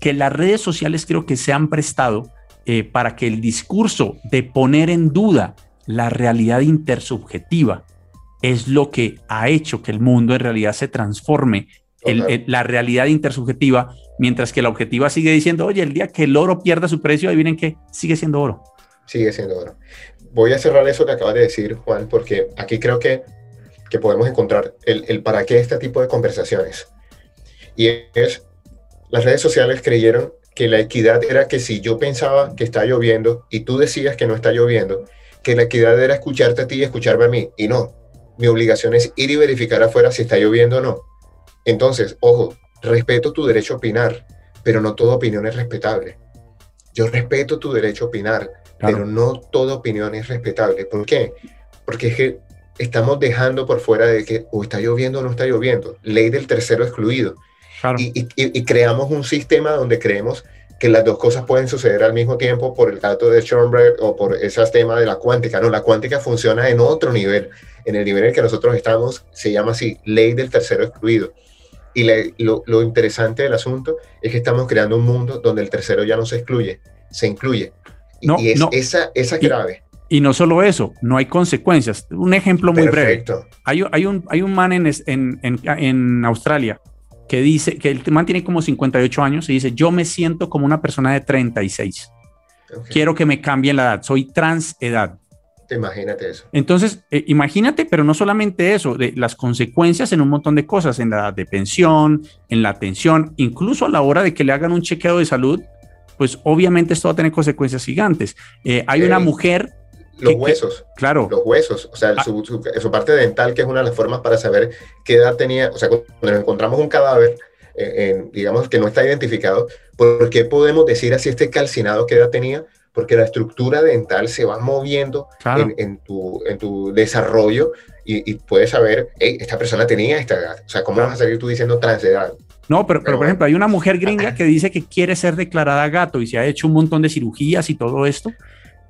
que las redes sociales creo que se han prestado eh, para que el discurso de poner en duda la realidad intersubjetiva, es lo que ha hecho que el mundo en realidad se transforme. la realidad intersubjetiva, mientras que la objetiva sigue diciendo, oye, el día que el oro pierda su precio, adivinen que sigue siendo oro. Sigue siendo oro. Voy a cerrar eso que acabas de decir, Juan, porque aquí creo que, que podemos encontrar el, el para qué este tipo de conversaciones. Y es, las redes sociales creyeron que la equidad era que si yo pensaba que está lloviendo y tú decías que no está lloviendo, que la equidad era escucharte a ti y escucharme a mí. Y no, mi obligación es ir y verificar afuera si está lloviendo o no. Entonces, ojo, respeto tu derecho a opinar, pero no toda opinión es respetable. Yo respeto tu derecho a opinar, pero no toda opinión es respetable. ¿Por qué? Porque es que estamos dejando por fuera de que o está lloviendo o no está lloviendo. Ley del tercero excluido. Y, creamos un sistema donde creemos que las dos cosas pueden suceder al mismo tiempo por el dato de Schoenberg o por ese tema de la cuántica. No, la cuántica funciona en otro nivel en el nivel en el que nosotros estamos, se llama así, ley del tercero excluido. Y lo, interesante del asunto es que estamos creando un mundo donde el tercero ya no se excluye, se incluye. y es esa, esa grave. Y no solo eso, no hay consecuencias. Un ejemplo muy breve. Hay, hay, un, hay un man en, en, en, Australia que dice que el man tiene como 58 años y dice, yo me siento como una persona de 36. Quiero que me cambien la edad, soy trans edad. Imagínate eso. Entonces, eh, imagínate, pero no solamente eso, de las consecuencias en un montón de cosas, en la de pensión, en la atención, incluso a la hora de que le hagan un chequeo de salud, pues obviamente esto va a tener consecuencias gigantes. Eh, hay una mujer... Los huesos. claro. Los huesos, o sea, ah. su, parte dental, que es una de las formas para saber qué edad tenía, o sea, cuando encontramos un cadáver, eh, digamos que no está identificado, ¿por qué podemos decir así este calcinado qué edad tenía? Porque la estructura dental se va moviendo en, tu, en tu desarrollo y, puedes saber, esta persona tenía esta edad. O sea, ¿cómo vas a salir tú diciendo transedad? No, pero, pero, por ejemplo, hay una mujer gringa que dice que quiere ser declarada gato y se ha hecho un montón de cirugías y todo esto.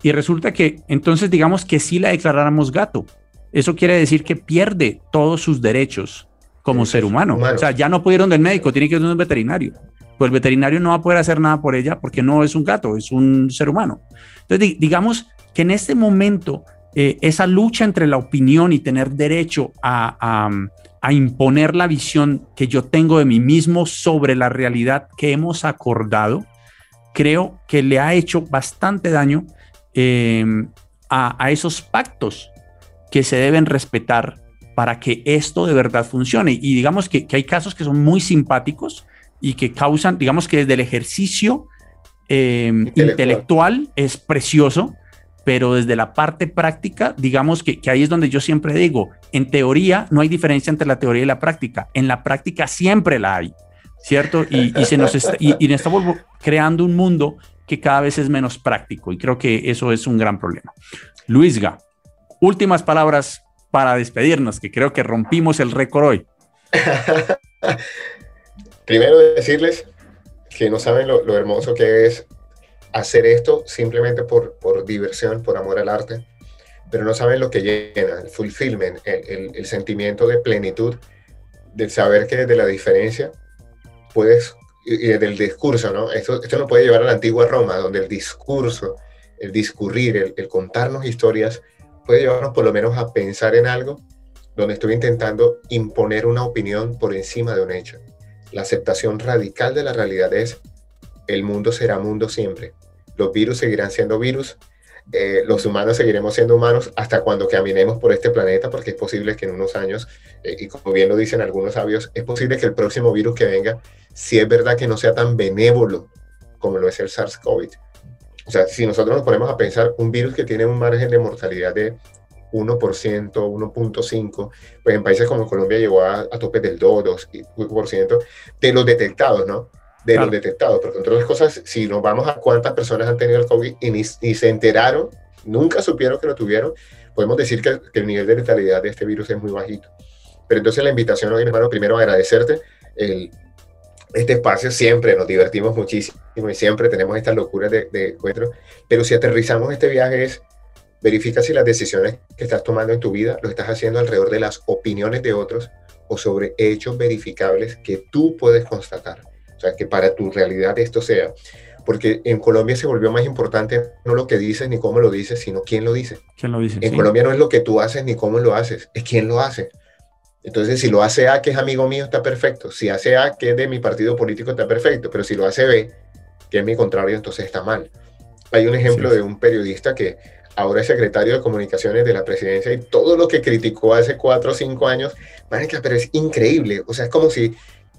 Y resulta que entonces digamos que si la declaráramos gato, eso quiere decir que pierde todos sus derechos como ser humano. O sea, ya no pudieron del médico, tiene que ir a un veterinario pues el veterinario no va a poder hacer nada por ella porque no es un gato, es un ser humano. Entonces, digamos que en este momento, eh, esa lucha entre la opinión y tener derecho a, imponer la visión que yo tengo de mí mismo sobre la realidad que hemos acordado, creo que le ha hecho bastante daño em, a, esos pactos que se deben respetar para que esto de verdad funcione. Y digamos que, hay casos que son muy simpáticos y que causan, digamos que desde el ejercicio eh, intelectual. es precioso, pero desde la parte práctica, digamos que, ahí es donde yo siempre digo, en teoría no hay diferencia entre la teoría y la práctica, en la práctica siempre la hay, ¿cierto? Y, se nos está, y, y estamos creando un mundo que cada vez es menos práctico y creo que eso es un gran problema. Luisga, últimas palabras para despedirnos, que creo que rompimos el récord hoy. Primero decirles que no saben lo, hermoso que es hacer esto simplemente por, por, diversión, por amor al arte, pero no saben lo que llena, el fulfillment, el, el, sentimiento de plenitud, del saber que desde la diferencia puedes, y desde el discurso, ¿no? Esto, esto nos puede llevar a la antigua Roma, donde el discurso, el discurrir, el contarnos historias, puede llevarnos por lo menos a pensar en algo donde estoy intentando imponer una opinión por encima de un hecho. La aceptación radical de la realidad es el mundo será mundo siempre. Los virus seguirán siendo virus, eh, los humanos seguiremos siendo humanos hasta cuando caminemos por este planeta, porque es posible que en unos años, eh, y como bien lo dicen algunos sabios, es posible que el próximo virus que venga, si es verdad que no sea tan benévolo como lo es el SARS-CoV, o sea, si nosotros nos ponemos a pensar un virus que tiene un margen de mortalidad de 1%, 1.5%, pues en países como Colombia llegó a, a tope del 2, 2% de los detectados, ¿no? De los detectados, porque entre otras cosas, si nos vamos a cuántas personas han tenido el COVID y ni, se enteraron, nunca supieron que lo tuvieron, podemos decir que, el nivel de letalidad de este virus es muy bajito. Pero entonces la invitación hoy, hermano, primero agradecerte el, este espacio siempre nos divertimos muchísimo y siempre tenemos estas locuras de, de encuentro, pero si aterrizamos este viaje es verifica si las decisiones que estás tomando en tu vida lo estás haciendo alrededor de las opiniones de otros o sobre hechos verificables que tú puedes constatar. O sea, que para tu realidad esto sea. Porque en Colombia se volvió más importante no lo que dices ni cómo lo dices, sino quién lo dice. ¿Quién lo dice? En Colombia no es lo que tú haces ni cómo lo haces, es quién lo hace. Entonces, si lo hace A, que es amigo mío, está perfecto. Si hace A, que es de mi partido político, está perfecto. Pero si lo hace B, que es mi contrario, entonces está mal. Hay un ejemplo de un periodista que ahora es secretario de comunicaciones de la presidencia y todo lo que criticó hace cuatro o cinco años, pero es increíble. O sea, es como si,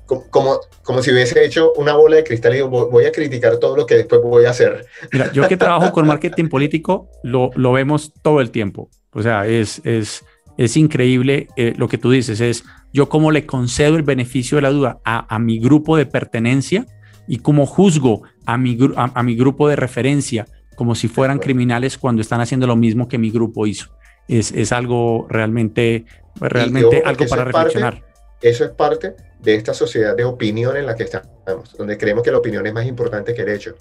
como, como si hubiese hecho una bola de cristal y voy a criticar todo lo que después voy a hacer. Mira, yo que trabajo con marketing político, lo, lo vemos todo el tiempo. O sea, es, es, es increíble eh, lo que tú dices, es yo cómo le concedo el beneficio de la duda a, mi grupo de pertenencia y cómo juzgo a mi, a, mi grupo de referencia como si fueran criminales cuando están haciendo lo mismo que mi grupo hizo. Es, es algo realmente, realmente algo para reflexionar. eso es parte de esta sociedad de opinión en la que estamos, donde creemos que la opinión es más importante que el hecho.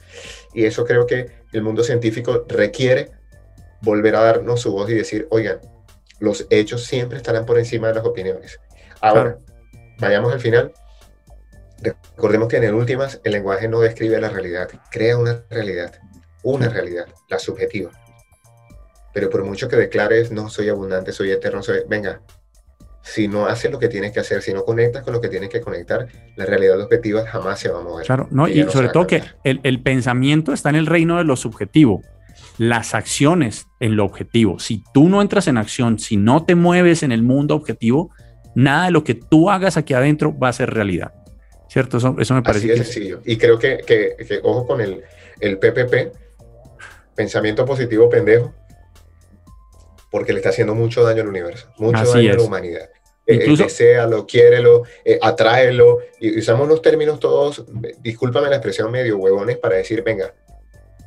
Y eso creo que el mundo científico requiere volver a darnos su voz y decir, oigan, los hechos siempre estarán por encima de las opiniones. Ahora, vayamos al final. Recordemos que en el últimas el lenguaje no describe la realidad, crea una realidad, una realidad, la subjetiva. Pero por mucho que declares, no soy abundante, soy eterno, soy... venga, si no haces lo que tienes que hacer, si no conectas con lo que tienes que conectar, la realidad objetiva jamás se va a mover. Claro, no, y sobre todo que el, el, pensamiento está en el reino de lo subjetivo las acciones en lo objetivo. Si tú no entras en acción, si no te mueves en el mundo objetivo, nada de lo que tú hagas aquí adentro va a ser realidad. ¿Cierto? Eso, eso me parece. Así sencillo. Y creo que, que, ojo con el, el PPP, pensamiento positivo pendejo, porque le está haciendo mucho daño al universo, mucho daño a la humanidad. Eh, Incluso, eh, desealo, quiérelo, eh, atráelo, y usamos los términos todos, discúlpame la expresión medio huevones para decir, venga,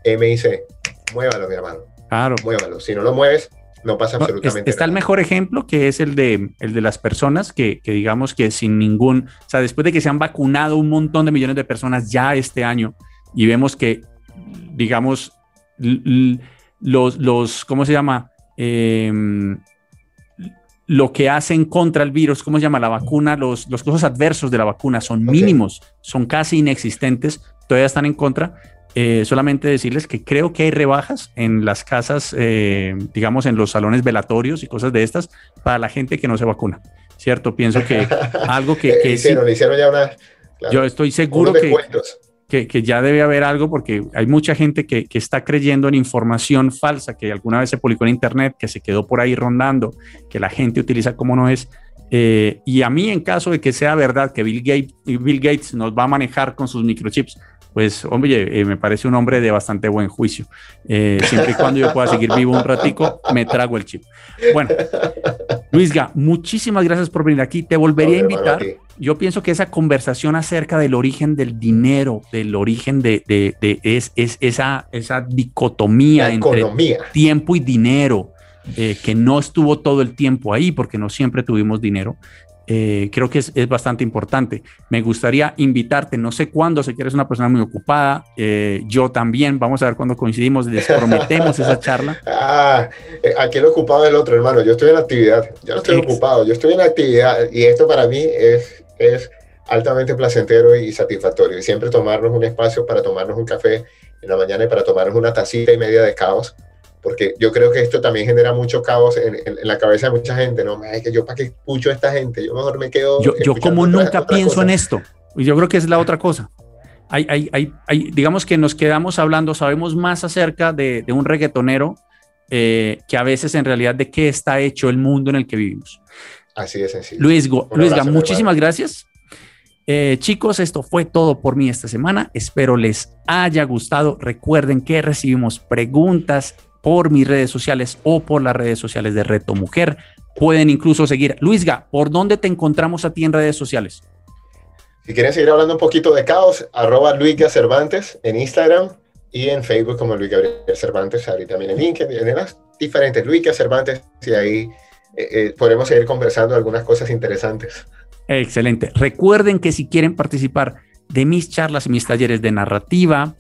MIC, muévalo, mi hermano. Claro. Muévalo. Si no lo mueves, no pasa absolutamente nada. Está el mejor ejemplo que es el de, el de las personas que, que, digamos que sin ningún, o sea, después de que se han vacunado un montón de millones de personas ya este año y vemos que, digamos, los, los, ¿cómo se llama? Em, lo que hacen contra el virus, ¿cómo se llama? La vacuna, los, los cosas adversos de la vacuna son mínimos, son casi inexistentes, todavía están en contra, eh, solamente decirles que creo que hay rebajas en las casas, eh, digamos, en los salones velatorios y cosas de estas para la gente que no se vacuna. ¿Cierto? Pienso que algo que... que hicieron, hicieron ya una... yo estoy seguro que... que, ya debe haber algo porque hay mucha gente que, que, está creyendo en información falsa que alguna vez se publicó en Internet, que se quedó por ahí rondando, que la gente utiliza como no es. Eh, y a mí, en caso de que sea verdad que Bill Gates, Bill Gates nos va a manejar con sus microchips, pues, hombre, eh, me parece un hombre de bastante buen juicio. Eh, siempre y cuando yo pueda seguir vivo un ratico, me trago el chip. Bueno, Luisga, muchísimas gracias por venir aquí. Te volvería a invitar. Yo pienso que esa conversación acerca del origen del dinero, del origen de, es, esa, esa dicotomía entre tiempo y dinero, eh, que no estuvo todo el tiempo ahí porque no siempre tuvimos dinero, eh, creo que es, bastante importante. Me gustaría invitarte, no sé cuándo, sé que eres una persona muy ocupada, eh, yo también, vamos a ver cuándo coincidimos, les prometemos esa charla. Ah, aquí el ocupado el otro, hermano, yo estoy en actividad, yo no estoy ocupado, yo estoy en actividad y esto para mí es, es altamente placentero y satisfactorio. Y siempre tomarnos un espacio para tomarnos un café en la mañana y para tomarnos una tacita y media de caos porque yo creo que esto también genera mucho caos en, la cabeza de mucha gente, ¿no? Es que yo para qué escucho a esta gente, yo mejor me quedo... Yo, yo como nunca pienso en esto, y yo creo que es la otra cosa. Hay, hay, hay, hay, digamos que nos quedamos hablando, sabemos más acerca de, de un reggaetonero eh, que a veces en realidad de qué está hecho el mundo en el que vivimos. Así de sencillo. Luis, Luisga, muchísimas gracias. Eh, chicos, esto fue todo por mí esta semana. Espero les haya gustado. Recuerden que recibimos preguntas por mis redes sociales o por las redes sociales de Reto Mujer. Pueden incluso seguir. Luisga, ¿por dónde te encontramos a ti en redes sociales? Si quieren seguir hablando un poquito de caos, arroba Luis Cervantes en Instagram y en Facebook como Luis Gabriel Cervantes, ahí también en LinkedIn, en las diferentes Luis Cervantes y ahí eh, eh, podemos seguir conversando algunas cosas interesantes. Excelente. Recuerden que si quieren participar de mis charlas y mis talleres de narrativa,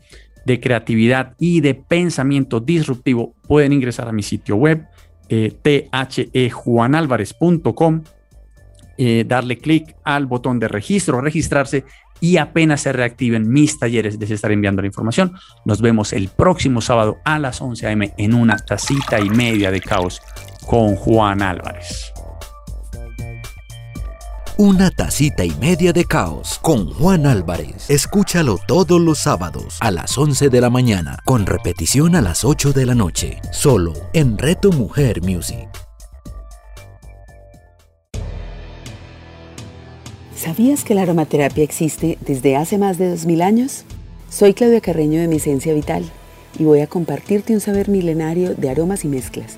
de creatividad y de pensamiento disruptivo, pueden ingresar a mi sitio web eh, thejuanalvarez.com, eh, darle clic al botón de registro, registrarse y apenas se reactiven mis talleres, les estaré enviando la información. Nos vemos el próximo sábado a las 11 a.m. en una tacita y media de caos con Juan Álvarez. Una tacita y media de caos con Juan Álvarez. Escúchalo todos los sábados a las 11 de la mañana, con repetición a las 8 de la noche, solo en Reto Mujer Music. ¿Sabías que la aromaterapia existe desde hace más de 2000 años? Soy Claudia Carreño de Mi Esencia Vital y voy a compartirte un saber milenario de aromas y mezclas